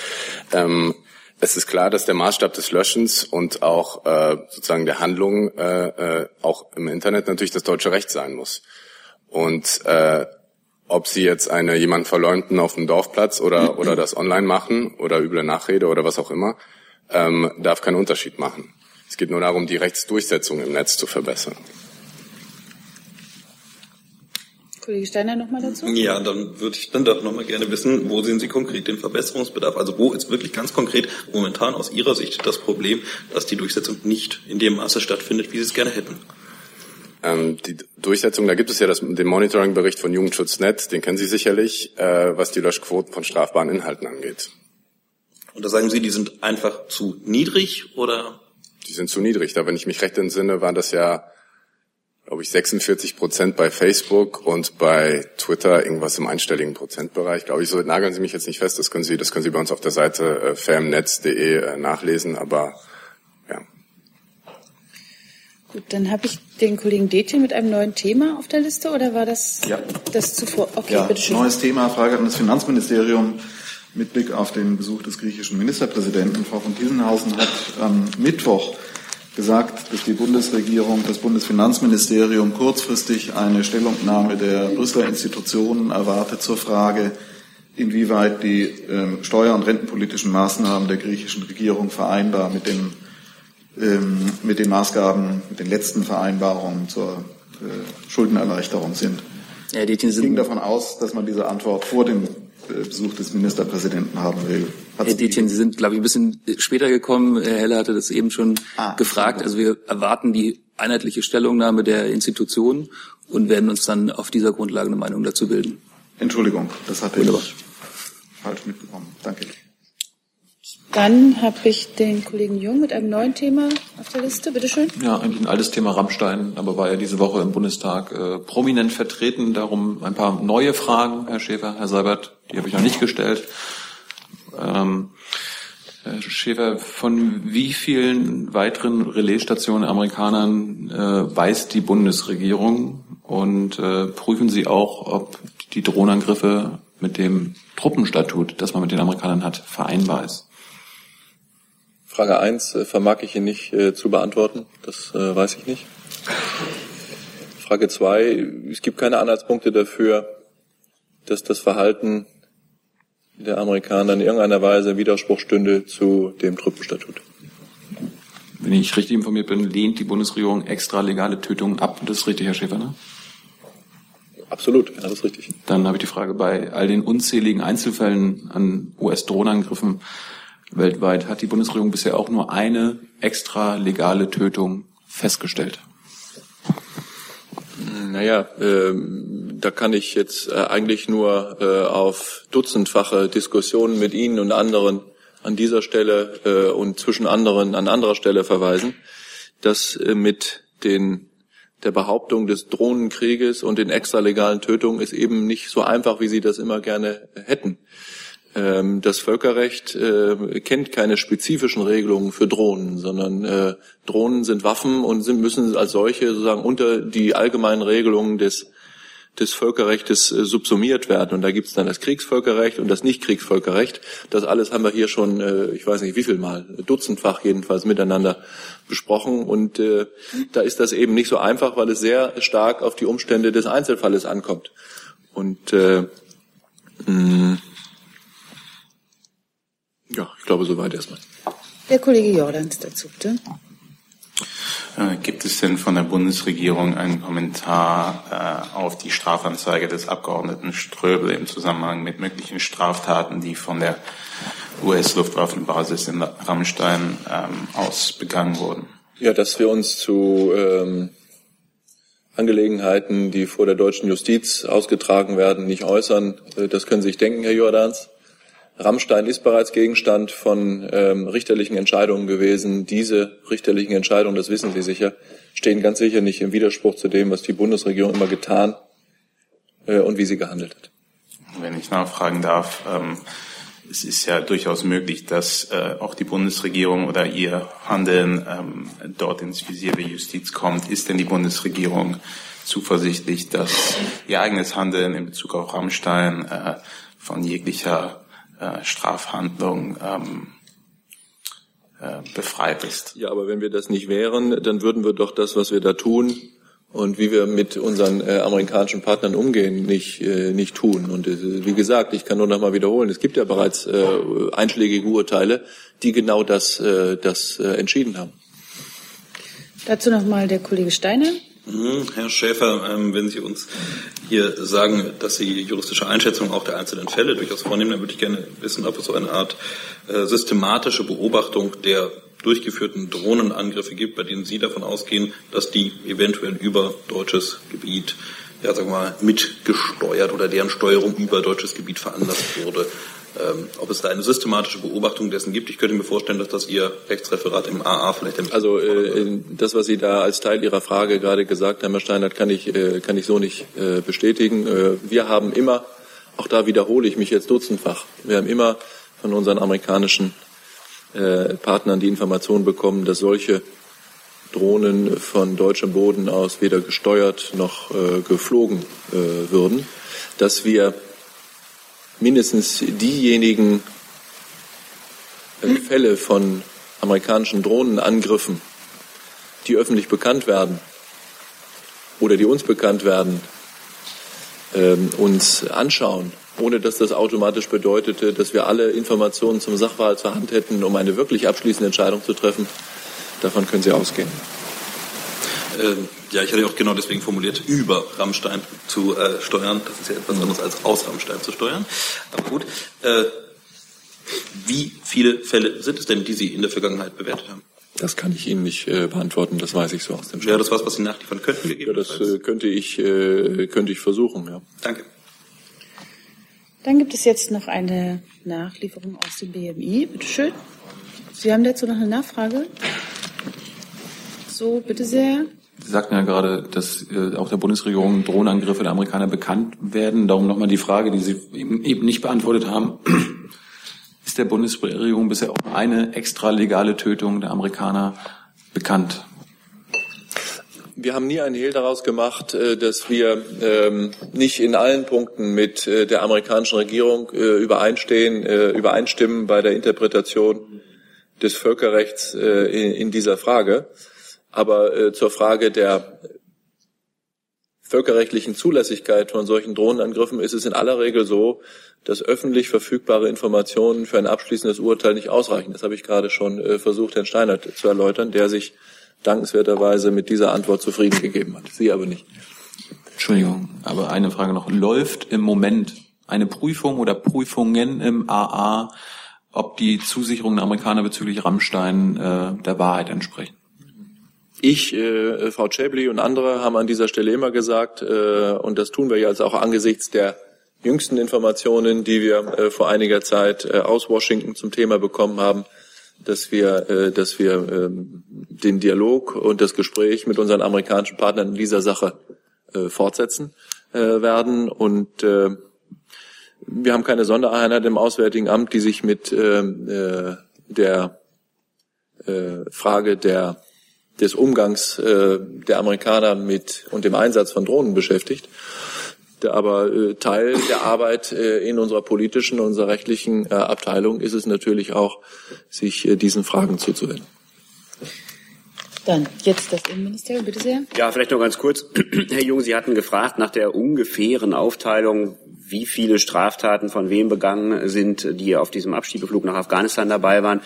Ähm, es ist klar, dass der Maßstab des Löschens und auch äh, sozusagen der Handlung äh, äh, auch im Internet natürlich das deutsche Recht sein muss. Und äh, ob Sie jetzt eine jemanden verleumden auf dem Dorfplatz oder oder das online machen oder üble Nachrede oder was auch immer, ähm, darf keinen Unterschied machen. Es geht nur darum, die Rechtsdurchsetzung im Netz zu verbessern. Kollege Steiner nochmal dazu? Ja, dann würde ich dann doch nochmal gerne wissen, wo sehen Sie konkret den Verbesserungsbedarf? Also wo ist wirklich ganz konkret momentan aus Ihrer Sicht das Problem, dass die Durchsetzung nicht in dem Maße stattfindet, wie Sie es gerne hätten? Ähm, die Durchsetzung, da gibt es ja das, den Monitoring-Bericht von Jugendschutznet, den kennen Sie sicherlich, äh, was die Löschquoten von strafbaren Inhalten angeht. Und da sagen Sie, die sind einfach zu niedrig oder? Die sind zu niedrig. Da, wenn ich mich recht entsinne, waren das ja glaube ich, 46 Prozent bei Facebook und bei Twitter irgendwas im einstelligen Prozentbereich. Glaube ich, so nageln Sie mich jetzt nicht fest. Das können Sie, das können Sie bei uns auf der Seite äh, famnetz.de äh, nachlesen. Aber ja. Gut, dann habe ich den Kollegen Detjen mit einem neuen Thema auf der Liste oder war das ja. das zuvor? Okay, ja, bitteschön. Neues Thema, Frage an das Finanzministerium mit Blick auf den Besuch des griechischen Ministerpräsidenten. Frau von Kiesenhausen hat am Mittwoch gesagt, dass die Bundesregierung, das Bundesfinanzministerium kurzfristig eine Stellungnahme der Brüsseler Institutionen erwartet zur Frage, inwieweit die ähm, steuer- und rentenpolitischen Maßnahmen der griechischen Regierung vereinbar mit den, ähm, mit den Maßgaben, mit den letzten Vereinbarungen zur äh, Schuldenerleichterung sind. Ja, die ich ging davon aus, dass man diese Antwort vor dem Besuch des Ministerpräsidenten haben will. Herr Detjen, Sie sind, glaube ich, ein bisschen später gekommen. Herr Heller hatte das eben schon ah, gefragt. Also wir erwarten die einheitliche Stellungnahme der Institutionen und werden uns dann auf dieser Grundlage eine Meinung dazu bilden. Entschuldigung, das hatte Wunderbar. ich falsch mitbekommen. Danke. Dann habe ich den Kollegen Jung mit einem neuen Thema auf der Liste. Bitte schön. Ja, eigentlich ein altes Thema Rammstein, aber war ja diese Woche im Bundestag äh, prominent vertreten. Darum ein paar neue Fragen, Herr Schäfer, Herr Seibert, die habe ich noch nicht gestellt. Ähm, Herr Schäfer, von wie vielen weiteren Relaisstationen Amerikanern äh, weiß die Bundesregierung und äh, prüfen Sie auch, ob die Drohnenangriffe mit dem Truppenstatut, das man mit den Amerikanern hat, vereinbar ist? Frage 1 äh, vermag ich Ihnen nicht äh, zu beantworten. Das äh, weiß ich nicht. Frage 2, es gibt keine Anhaltspunkte dafür, dass das Verhalten der Amerikaner in irgendeiner Weise Widerspruch stünde zu dem Truppenstatut. Wenn ich richtig informiert bin, lehnt die Bundesregierung extra legale Tötungen ab. Das ist richtig, Herr Schäfer, ne? Absolut, ja, das ist richtig. Dann habe ich die Frage, bei all den unzähligen Einzelfällen an US-Drohnenangriffen weltweit hat die Bundesregierung bisher auch nur eine extra legale Tötung festgestellt. Naja, äh, da kann ich jetzt äh, eigentlich nur äh, auf dutzendfache Diskussionen mit Ihnen und anderen an dieser Stelle äh, und zwischen anderen an anderer Stelle verweisen, dass äh, mit den der Behauptung des Drohnenkrieges und den extralegalen Tötungen ist eben nicht so einfach, wie Sie das immer gerne hätten. Ähm, das Völkerrecht äh, kennt keine spezifischen Regelungen für Drohnen, sondern äh, Drohnen sind Waffen und müssen als solche sozusagen unter die allgemeinen Regelungen des des Völkerrechtes äh, subsumiert werden. Und da gibt es dann das Kriegsvölkerrecht und das Nichtkriegsvölkerrecht. Das alles haben wir hier schon, ich weiß nicht wie viel Mal, dutzendfach jedenfalls miteinander besprochen. Und da ist das eben nicht so einfach, weil es sehr stark auf die Umstände des Einzelfalles ankommt. Und äh, mh, ja, ich glaube, soweit erstmal. Der Kollege Jordans dazu, bitte. Äh, gibt es denn von der Bundesregierung einen Kommentar äh, auf die Strafanzeige des Abgeordneten Ströbel im Zusammenhang mit möglichen Straftaten, die von der US-Luftwaffenbasis in Rammstein ähm, aus begangen wurden? Ja, dass wir uns zu ähm, Angelegenheiten, die vor der deutschen Justiz ausgetragen werden, nicht äußern. Äh, das können Sie sich denken, Herr Jordans. Rammstein ist bereits Gegenstand von ähm, richterlichen Entscheidungen gewesen. Diese richterlichen Entscheidungen, das wissen Sie sicher, stehen ganz sicher nicht im Widerspruch zu dem, was die Bundesregierung immer getan äh, und wie sie gehandelt hat. Wenn ich nachfragen darf, ähm, es ist ja durchaus möglich, dass äh, auch die Bundesregierung oder ihr Handeln ähm, dort ins Visier der Justiz kommt. Ist denn die Bundesregierung zuversichtlich, dass ihr eigenes Handeln in Bezug auf Rammstein äh, von jeglicher äh, Strafhandlung ähm, äh, befreit ist? Ja, aber wenn wir das nicht wären, dann würden wir doch das, was wir da tun, und wie wir mit unseren äh, amerikanischen Partnern umgehen, nicht, äh, nicht tun. Und äh, wie gesagt, ich kann nur noch mal wiederholen, es gibt ja bereits äh, einschlägige Urteile, die genau das, äh, das äh, entschieden haben. Dazu noch mal der Kollege Steiner. Mhm, Herr Schäfer, ähm, wenn Sie uns hier sagen, dass Sie juristische Einschätzung auch der einzelnen Fälle durchaus vornehmen, dann würde ich gerne wissen, ob es so eine Art äh, systematische Beobachtung der durchgeführten Drohnenangriffe gibt, bei denen Sie davon ausgehen, dass die eventuell über deutsches Gebiet, ja sagen wir mal, mitgesteuert oder deren Steuerung über deutsches Gebiet veranlasst wurde. Ähm, ob es da eine systematische Beobachtung dessen gibt. Ich könnte mir vorstellen, dass das Ihr Rechtsreferat im AA vielleicht... Also äh, das, was Sie da als Teil Ihrer Frage gerade gesagt haben, Herr Steinert, kann ich, äh, kann ich so nicht äh, bestätigen. Äh, wir haben immer, auch da wiederhole ich mich jetzt dutzendfach, wir haben immer von unseren amerikanischen äh, Partnern die Information bekommen, dass solche Drohnen von deutschem Boden aus weder gesteuert noch äh, geflogen würden, dass wir mindestens diejenigen äh, Fälle von amerikanischen Drohnenangriffen, die öffentlich bekannt werden oder die uns bekannt werden, ähm, uns anschauen ohne dass das automatisch bedeutete, dass wir alle Informationen zum Sachverhalt zur Hand hätten, um eine wirklich abschließende Entscheidung zu treffen. Davon können Sie ausgehen. Ähm, ja, ich hatte auch genau deswegen formuliert, über Rammstein zu äh, steuern. Das ist ja etwas anderes als aus Rammstein zu steuern. Aber gut. Äh, wie viele Fälle sind es denn, die Sie in der Vergangenheit bewertet haben? Das kann ich Ihnen nicht äh, beantworten, das weiß ich so aus dem Wäre das was, was Sie nachliefern könnten? Ja, das äh, könnte ich, äh, könnte ich versuchen, ja. Danke. Dann gibt es jetzt noch eine Nachlieferung aus dem BMI. Bitte schön. Sie haben dazu noch eine Nachfrage? So, bitte sehr. Sie sagten ja gerade, dass äh, auch der Bundesregierung Drohnenangriffe der Amerikaner bekannt werden. Darum nochmal die Frage, die Sie eben, eben nicht beantwortet haben. *clears throat* Ist der Bundesregierung bisher auch eine extralegale Tötung der Amerikaner bekannt? Wir haben nie einen Hehl daraus gemacht, äh, dass wir ähm, nicht in allen Punkten mit äh, der amerikanischen Regierung äh, übereinstehen, übereinstimmen bei der Interpretation des Völkerrechts in dieser Frage. Aber zur Frage der völkerrechtlichen Zulässigkeit von solchen Drohnenangriffen ist es in aller Regel so, dass öffentlich verfügbare Informationen für ein abschließendes Urteil nicht ausreichen. Das habe ich gerade schon versucht, Herrn Steinert zu erläutern, der sich dankenswerterweise mit dieser Antwort zufrieden gegeben hat. Sie aber nicht. Entschuldigung, aber eine Frage noch. Läuft im Moment eine Prüfung oder Prüfungen im AA, ob die Zusicherungen der Amerikaner bezüglich Rammstein äh, der Wahrheit entsprechen? Ich, äh, Frau Chabley und andere haben an dieser Stelle immer gesagt, äh, und das tun wir jetzt auch angesichts der jüngsten Informationen, die wir äh, vor einiger Zeit äh, aus Washington zum Thema bekommen haben, dass wir, äh, dass wir ähm, den Dialog und das Gespräch mit unseren amerikanischen Partnern in dieser Sache äh, fortsetzen äh, werden. Und äh, wir haben keine Sondereinheit im Auswärtigen Amt, die sich mit ähm, äh, der äh, Frage der, des Umgangs äh, der Amerikaner mit und dem Einsatz von Drohnen beschäftigt aber äh, Teil der Arbeit äh, in unserer politischen, unserer rechtlichen äh, Abteilung ist es natürlich auch, sich äh, diesen Fragen zuzuwenden. Dann jetzt das Innenministerium, bitte sehr. Ja, vielleicht noch ganz kurz. *clears throat* Herr Jung, Sie hatten gefragt nach der ungefähren Aufteilung, wie viele Straftaten von wem begangen sind, die auf diesem Abschiebeflug nach Afghanistan dabei waren.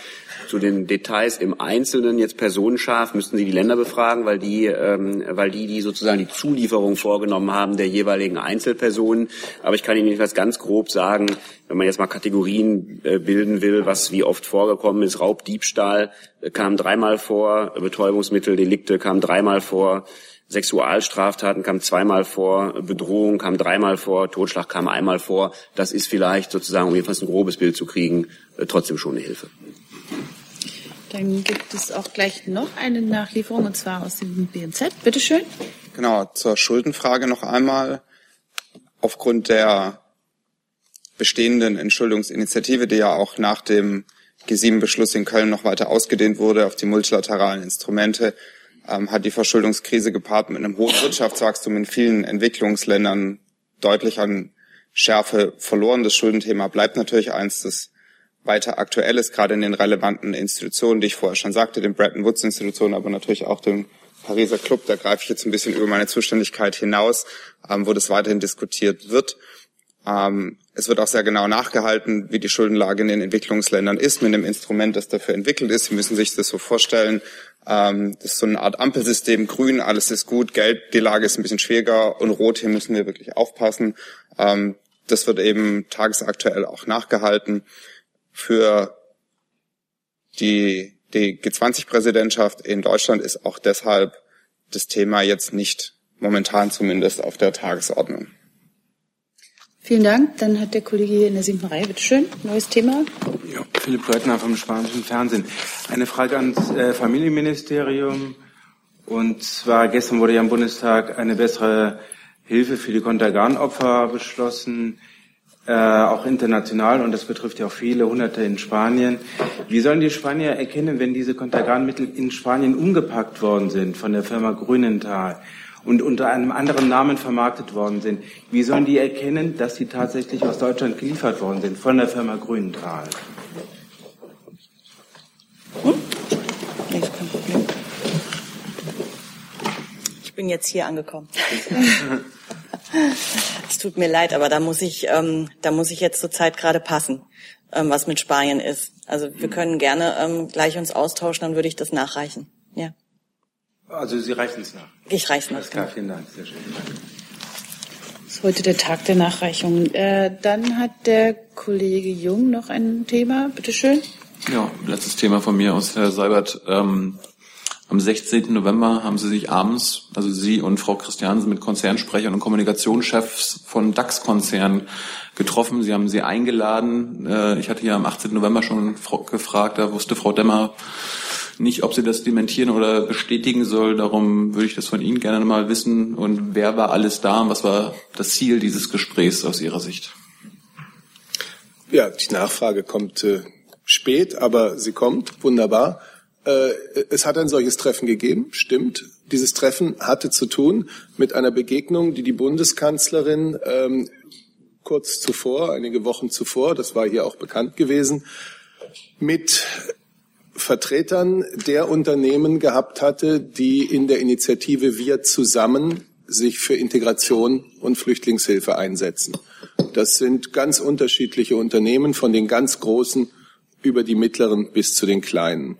Zu den Details im Einzelnen, jetzt personenscharf, müssten Sie die Länder befragen, weil die, ähm, weil die, die sozusagen die Zulieferung vorgenommen haben der jeweiligen Einzelpersonen. Aber ich kann Ihnen etwas ganz grob sagen, wenn man jetzt mal Kategorien äh, bilden will, was wie oft vorgekommen ist, Raubdiebstahl äh, kam dreimal vor, Betäubungsmitteldelikte kam dreimal vor, Sexualstraftaten kam zweimal vor, Bedrohung kam dreimal vor, Totschlag kam einmal vor. Das ist vielleicht sozusagen, um jedenfalls ein grobes Bild zu kriegen, äh, trotzdem schon eine Hilfe. Dann gibt es auch gleich noch eine Nachlieferung, und zwar aus dem BNZ. Bitte schön. Genau, zur Schuldenfrage noch einmal. Aufgrund der bestehenden Entschuldungsinitiative, die ja auch nach dem G7-Beschluss in Köln noch weiter ausgedehnt wurde auf die multilateralen Instrumente, ähm, hat die Verschuldungskrise gepaart mit einem hohen Wirtschaftswachstum in vielen Entwicklungsländern deutlich an Schärfe verloren. Das Schuldenthema bleibt natürlich eins, das weiter aktuell ist, gerade in den relevanten Institutionen, die ich vorher schon sagte, den Bretton Woods Institutionen, aber natürlich auch dem Pariser Club. Da greife ich jetzt ein bisschen über meine Zuständigkeit hinaus, ähm, wo das weiterhin diskutiert wird. Ähm, es wird auch sehr genau nachgehalten, wie die Schuldenlage in den Entwicklungsländern ist, mit einem Instrument, das dafür entwickelt ist. Sie müssen sich das so vorstellen. Ähm, das ist so eine Art Ampelsystem. Grün, alles ist gut. Gelb, die Lage ist ein bisschen schwieriger. Und Rot, hier müssen wir wirklich aufpassen. Ähm, das wird eben tagesaktuell auch nachgehalten. Für die, die G20-Präsidentschaft in Deutschland ist auch deshalb das Thema jetzt nicht momentan zumindest auf der Tagesordnung. Vielen Dank. Dann hat der Kollege hier in der siebten Reihe, bitte schön, neues Thema. Ja, Philipp Göttner vom Spanischen Fernsehen. Eine Frage ans äh, Familienministerium. Und zwar gestern wurde ja im Bundestag eine bessere Hilfe für die Kontergan-Opfer beschlossen, äh, auch international, und das betrifft ja auch viele Hunderte in Spanien. Wie sollen die Spanier erkennen, wenn diese Kontergan-Mittel in Spanien umgepackt worden sind von der Firma Grünenthal? und unter einem anderen Namen vermarktet worden sind. Wie sollen die erkennen, dass sie tatsächlich aus Deutschland geliefert worden sind von der Firma Grünenthal? Bin jetzt hier angekommen. *laughs* es tut mir leid, aber da muss ich, ähm, da muss ich jetzt zur Zeit gerade passen, ähm, was mit Spanien ist. Also wir können gerne ähm, gleich uns austauschen, dann würde ich das nachreichen. Ja. Also Sie reichen es nach. Ich reiche nach. Alles klar, vielen Dank. Sehr schön. Das ist heute der Tag der Nachreichung. Äh, dann hat der Kollege Jung noch ein Thema. Bitte schön. Ja, letztes Thema von mir aus, Herr Seibert. Ähm, am 16. November haben Sie sich abends, also Sie und Frau Christiansen, mit Konzernsprechern und Kommunikationschefs von DAX-Konzernen getroffen. Sie haben sie eingeladen. Äh, ich hatte ja am 18. November schon gefragt, da wusste Frau Demmer, nicht, ob sie das dementieren oder bestätigen soll. Darum würde ich das von Ihnen gerne mal wissen. Und wer war alles da und was war das Ziel dieses Gesprächs aus Ihrer Sicht? Ja, die Nachfrage kommt äh, spät, aber sie kommt. Wunderbar. Äh, es hat ein solches Treffen gegeben, stimmt. Dieses Treffen hatte zu tun mit einer Begegnung, die die Bundeskanzlerin ähm, kurz zuvor, einige Wochen zuvor, das war hier auch bekannt gewesen, mit Vertretern der Unternehmen gehabt hatte, die in der Initiative Wir zusammen sich für Integration und Flüchtlingshilfe einsetzen. Das sind ganz unterschiedliche Unternehmen, von den ganz großen über die mittleren bis zu den kleinen.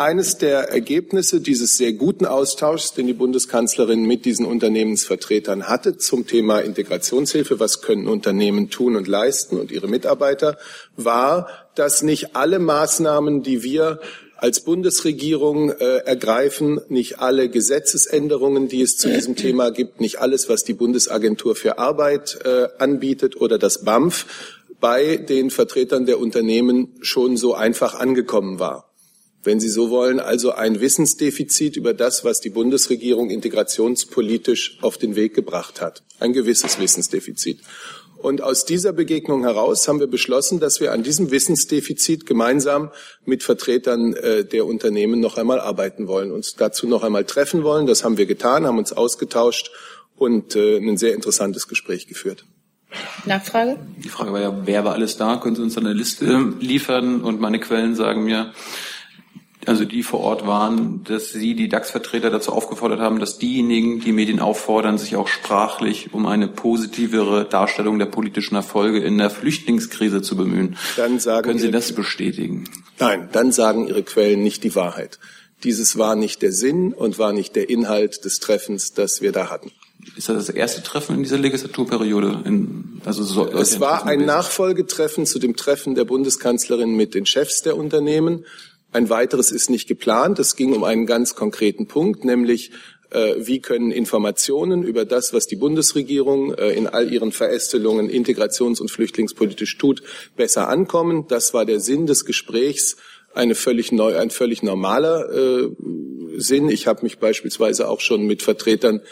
Eines der Ergebnisse dieses sehr guten Austauschs, den die Bundeskanzlerin mit diesen Unternehmensvertretern hatte zum Thema Integrationshilfe, was können Unternehmen tun und leisten und ihre Mitarbeiter, war, dass nicht alle Maßnahmen, die wir als Bundesregierung äh, ergreifen, nicht alle Gesetzesänderungen, die es zu diesem Thema gibt, nicht alles, was die Bundesagentur für Arbeit äh, anbietet oder das BAMF, bei den Vertretern der Unternehmen schon so einfach angekommen war wenn Sie so wollen, also ein Wissensdefizit über das, was die Bundesregierung integrationspolitisch auf den Weg gebracht hat. Ein gewisses Wissensdefizit. Und aus dieser Begegnung heraus haben wir beschlossen, dass wir an diesem Wissensdefizit gemeinsam mit Vertretern äh, der Unternehmen noch einmal arbeiten wollen, uns dazu noch einmal treffen wollen. Das haben wir getan, haben uns ausgetauscht und äh, ein sehr interessantes Gespräch geführt. Nachfrage? Die Frage war ja, wer war alles da? Können Sie uns eine Liste liefern? Und meine Quellen sagen mir, also die vor Ort waren, dass Sie die DAX-Vertreter dazu aufgefordert haben, dass diejenigen, die Medien auffordern, sich auch sprachlich um eine positivere Darstellung der politischen Erfolge in der Flüchtlingskrise zu bemühen. Dann sagen Können Sie das bestätigen? Nein, dann sagen Ihre Quellen nicht die Wahrheit. Dieses war nicht der Sinn und war nicht der Inhalt des Treffens, das wir da hatten. Ist das das erste Treffen in dieser Legislaturperiode? In, also so, es war ein Nachfolgetreffen zu dem Treffen der Bundeskanzlerin mit den Chefs der Unternehmen. Ein weiteres ist nicht geplant. Es ging um einen ganz konkreten Punkt, nämlich äh, wie können Informationen über das, was die Bundesregierung äh, in all ihren Verästelungen integrations- und flüchtlingspolitisch tut, besser ankommen. Das war der Sinn des Gesprächs eine völlig neu, ein völlig normaler äh, Sinn. Ich habe mich beispielsweise auch schon mit Vertretern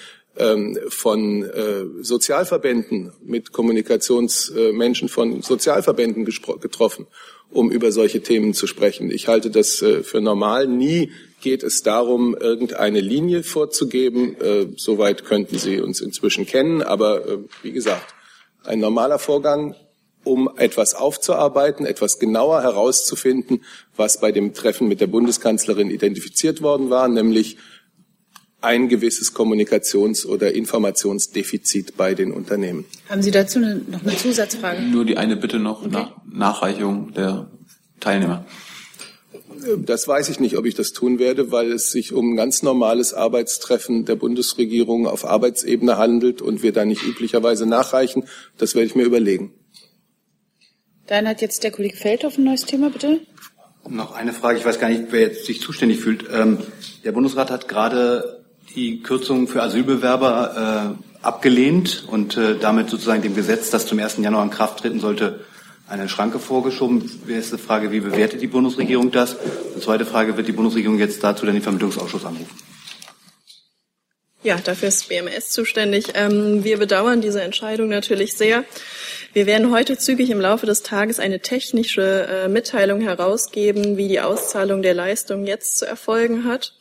von äh, Sozialverbänden, mit Kommunikationsmenschen von Sozialverbänden getroffen, um über solche Themen zu sprechen. Ich halte das äh, für normal. Nie geht es darum, irgendeine Linie vorzugeben. Äh, soweit könnten Sie uns inzwischen kennen. Aber wie gesagt, ein normaler Vorgang, um etwas aufzuarbeiten, etwas genauer herauszufinden, was bei dem Treffen mit der Bundeskanzlerin identifiziert worden war, nämlich ein gewisses Kommunikations- oder Informationsdefizit bei den Unternehmen. Haben Sie dazu eine, noch eine Zusatzfrage? Nur die eine Bitte noch okay. nach Nachreichung der Teilnehmer. Das weiß ich nicht, ob ich das tun werde, weil es sich um ein ganz normales Arbeitstreffen der Bundesregierung auf Arbeitsebene handelt und wir da nicht üblicherweise nachreichen. Das werde ich mir überlegen. Dann hat jetzt der Kollege Feldhoff ein neues Thema, bitte. Noch eine Frage. Ich weiß gar nicht, wer jetzt sich zuständig fühlt. Ähm, der Bundesrat hat gerade die Kürzung für Asylbewerber äh, abgelehnt und äh, damit sozusagen dem Gesetz, das zum 1. Januar in Kraft treten sollte, eine Schranke vorgeschoben. Erste Frage, wie bewertet die Bundesregierung das? Und zweite Frage, wird die Bundesregierung jetzt dazu dann den Vermittlungsausschuss anrufen? Ja, dafür ist BMS zuständig. Ähm, wir bedauern diese Entscheidung natürlich sehr. Wir werden heute zügig im Laufe des Tages eine technische äh, Mitteilung herausgeben, wie die Auszahlung der Leistung jetzt zu erfolgen hat.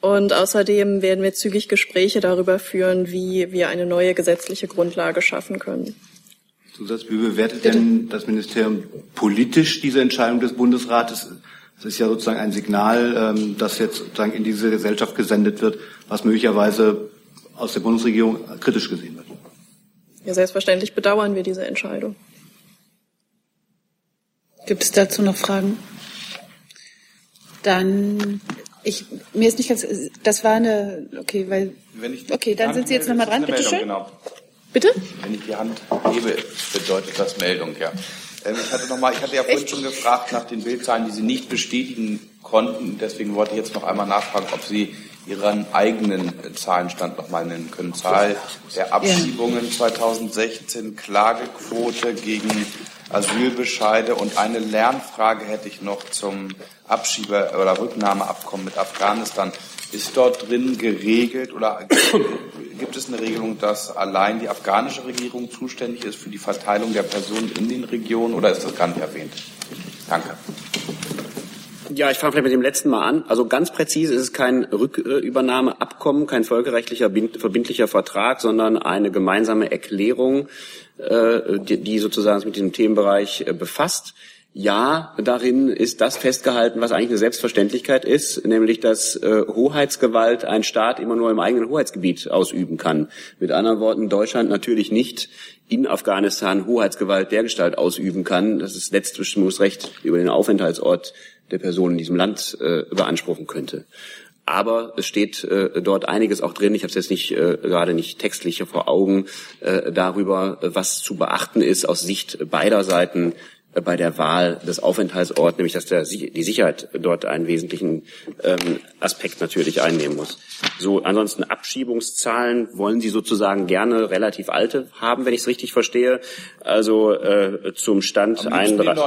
Und außerdem werden wir zügig Gespräche darüber führen, wie wir eine neue gesetzliche Grundlage schaffen können. Zusatz, wie bewertet Bitte? denn das Ministerium politisch diese Entscheidung des Bundesrates? Das ist ja sozusagen ein Signal, ähm, das jetzt sozusagen in diese Gesellschaft gesendet wird, was möglicherweise aus der Bundesregierung kritisch gesehen wird. Ja, selbstverständlich bedauern wir diese Entscheidung. Gibt es dazu noch Fragen? Dann ich, mir ist nicht ganz, das war eine, okay, weil, okay, dann sind Sie jetzt nochmal dran, bitte schön. Genau. Bitte? Wenn ich die Hand hebe, bedeutet das Meldung, ja. Ähm, ich hatte noch mal, ich hatte ja vorhin schon gefragt nach den Bildzahlen, die Sie nicht bestätigen konnten. Deswegen wollte ich jetzt noch einmal nachfragen, ob Sie Ihren eigenen Zahlenstand noch mal nennen können. Zahl der Abschiebungen 2016, Klagequote gegen Asylbescheide und eine Lernfrage hätte ich noch zum Abschiebe- oder Rücknahmeabkommen mit Afghanistan. Ist dort drin geregelt oder gibt es eine Regelung, dass allein die afghanische Regierung zuständig ist für die Verteilung der Personen in den Regionen oder ist das gar nicht erwähnt? Danke. Ja, ich fange vielleicht mit dem letzten Mal an. Also ganz präzise ist es kein Rückübernahmeabkommen, kein völkerrechtlicher verbindlicher Vertrag, sondern eine gemeinsame Erklärung, äh, die sozusagen mit diesem Themenbereich äh, befasst. Ja, darin ist das festgehalten, was eigentlich eine Selbstverständlichkeit ist, nämlich dass äh, Hoheitsgewalt ein Staat immer nur im eigenen Hoheitsgebiet ausüben kann. Mit anderen Worten, Deutschland natürlich nicht in Afghanistan Hoheitsgewalt dergestalt ausüben kann, dass es Letztbestimmungsrecht über den Aufenthaltsort der Person in diesem Land äh, beanspruchen könnte. Aber es steht äh, dort einiges auch drin. Ich habe es jetzt nicht äh, gerade nicht textlich vor Augen äh, darüber, was zu beachten ist aus Sicht beider Seiten bei der Wahl des Aufenthaltsorts, nämlich dass der, die Sicherheit dort einen wesentlichen ähm, Aspekt natürlich einnehmen muss. So, ansonsten Abschiebungszahlen wollen Sie sozusagen gerne relativ alte haben, wenn ich es richtig verstehe. Also äh, zum Stand 31.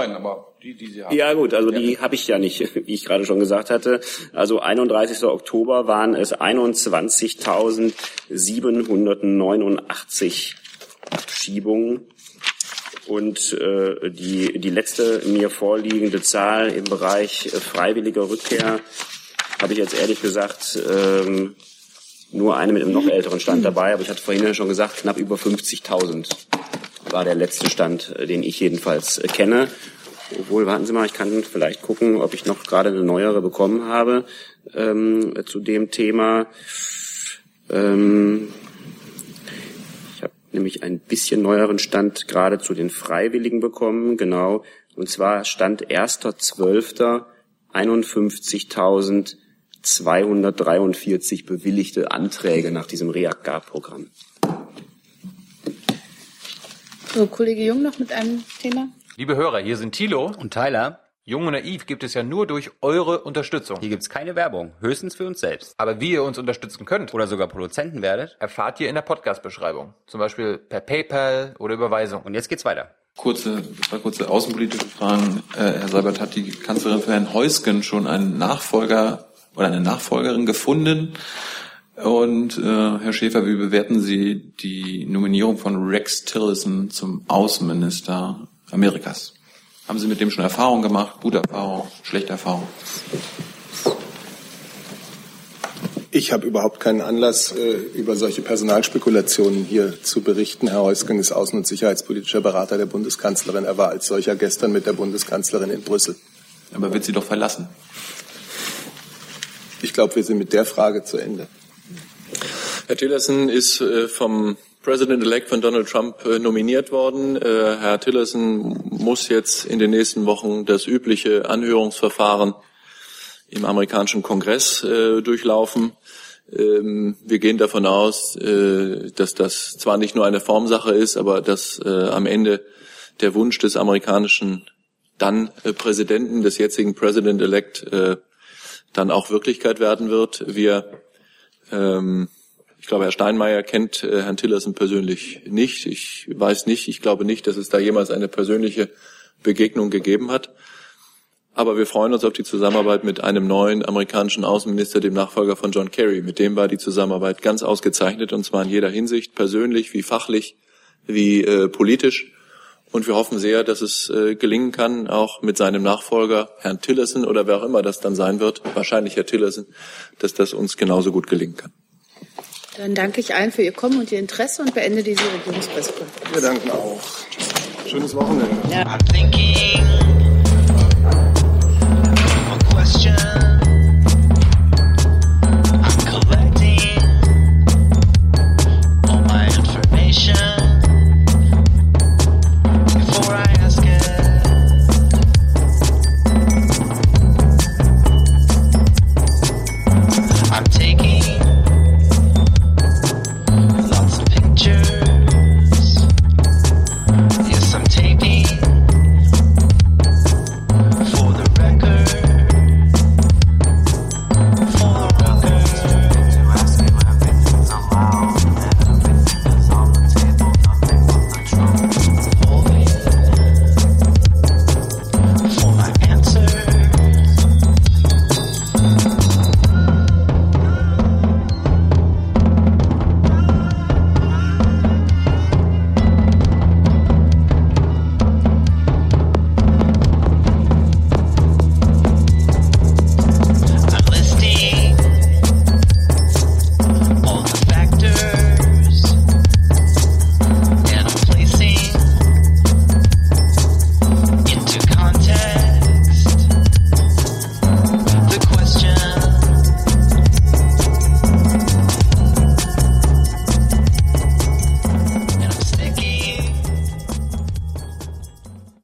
Die, die Sie haben. Ja gut, also die habe ich ja nicht, *laughs* wie ich gerade schon gesagt hatte. Also 31. Oktober waren es 21.789 Abschiebungen und äh, die, die letzte mir vorliegende Zahl im Bereich äh, freiwilliger Rückkehr habe ich jetzt ehrlich gesagt ähm, nur eine mit einem noch älteren Stand dabei, aber ich hatte vorhin ja schon gesagt, knapp über 50.000 war der letzte Stand, äh, den ich jedenfalls äh, kenne. Obwohl, warten Sie mal, ich kann vielleicht gucken, ob ich noch gerade eine neuere bekommen habe ähm, zu dem Thema. Ähm, nämlich ein bisschen neueren Stand gerade zu den Freiwilligen bekommen, genau. Und zwar Stand 1.12. 51.243 bewilligte Anträge nach diesem REACT-Programm. So, Kollege Jung noch mit einem Thema. Liebe Hörer, hier sind Thilo und Tyler. Jung und Naiv gibt es ja nur durch eure Unterstützung. Hier gibt's keine Werbung, höchstens für uns selbst. Aber wie ihr uns unterstützen könnt oder sogar Produzenten werdet, erfahrt ihr in der Podcast-Beschreibung. Zum Beispiel per PayPal oder Überweisung. Und jetzt geht's weiter. Kurze, zwei kurze außenpolitische Fragen. Äh, Herr Seibert, hat die Kanzlerin für Herrn Heusgen schon einen Nachfolger oder eine Nachfolgerin gefunden? Und äh, Herr Schäfer, wie bewerten Sie die Nominierung von Rex Tillerson zum Außenminister Amerikas? Haben Sie mit dem schon Erfahrung gemacht? Gute Erfahrung, schlechte Erfahrung? Ich habe überhaupt keinen Anlass, äh, über solche Personalspekulationen hier zu berichten. Herr Heusgen ist außen- und sicherheitspolitischer Berater der Bundeskanzlerin. Er war als solcher gestern mit der Bundeskanzlerin in Brüssel. Aber wird sie doch verlassen? Ich glaube, wir sind mit der Frage zu Ende. Herr Tillerson ist äh, vom President-elect von Donald Trump äh, nominiert worden. Äh, Herr Tillerson muss jetzt in den nächsten Wochen das übliche Anhörungsverfahren im amerikanischen Kongress äh, durchlaufen. Ähm, wir gehen davon aus, dass das zwar nicht nur eine Formsache ist, aber dass am Ende der Wunsch des amerikanischen dann Präsidenten, des jetzigen President-elect, dann auch Wirklichkeit werden wird. Wir ähm, ich glaube, Herr Steinmeier kennt äh, Herrn Tillerson persönlich nicht. Ich weiß nicht, ich glaube nicht, dass es da jemals eine persönliche Begegnung gegeben hat. Aber wir freuen uns auf die Zusammenarbeit mit einem neuen amerikanischen Außenminister, dem Nachfolger von John Kerry. Mit dem war die Zusammenarbeit ganz ausgezeichnet und zwar in jeder Hinsicht, persönlich wie fachlich wie äh, politisch. Und wir hoffen sehr, dass es äh, gelingen kann, auch mit seinem Nachfolger, Herrn Tillerson oder wer auch immer das dann sein wird, wahrscheinlich Herr Tillerson, dass das uns genauso gut gelingen kann. Dann danke ich allen für Ihr Kommen und Ihr Interesse und beende diese Regierungspressekonferenz. Wir danken auch. Schönes Wochenende. Ja.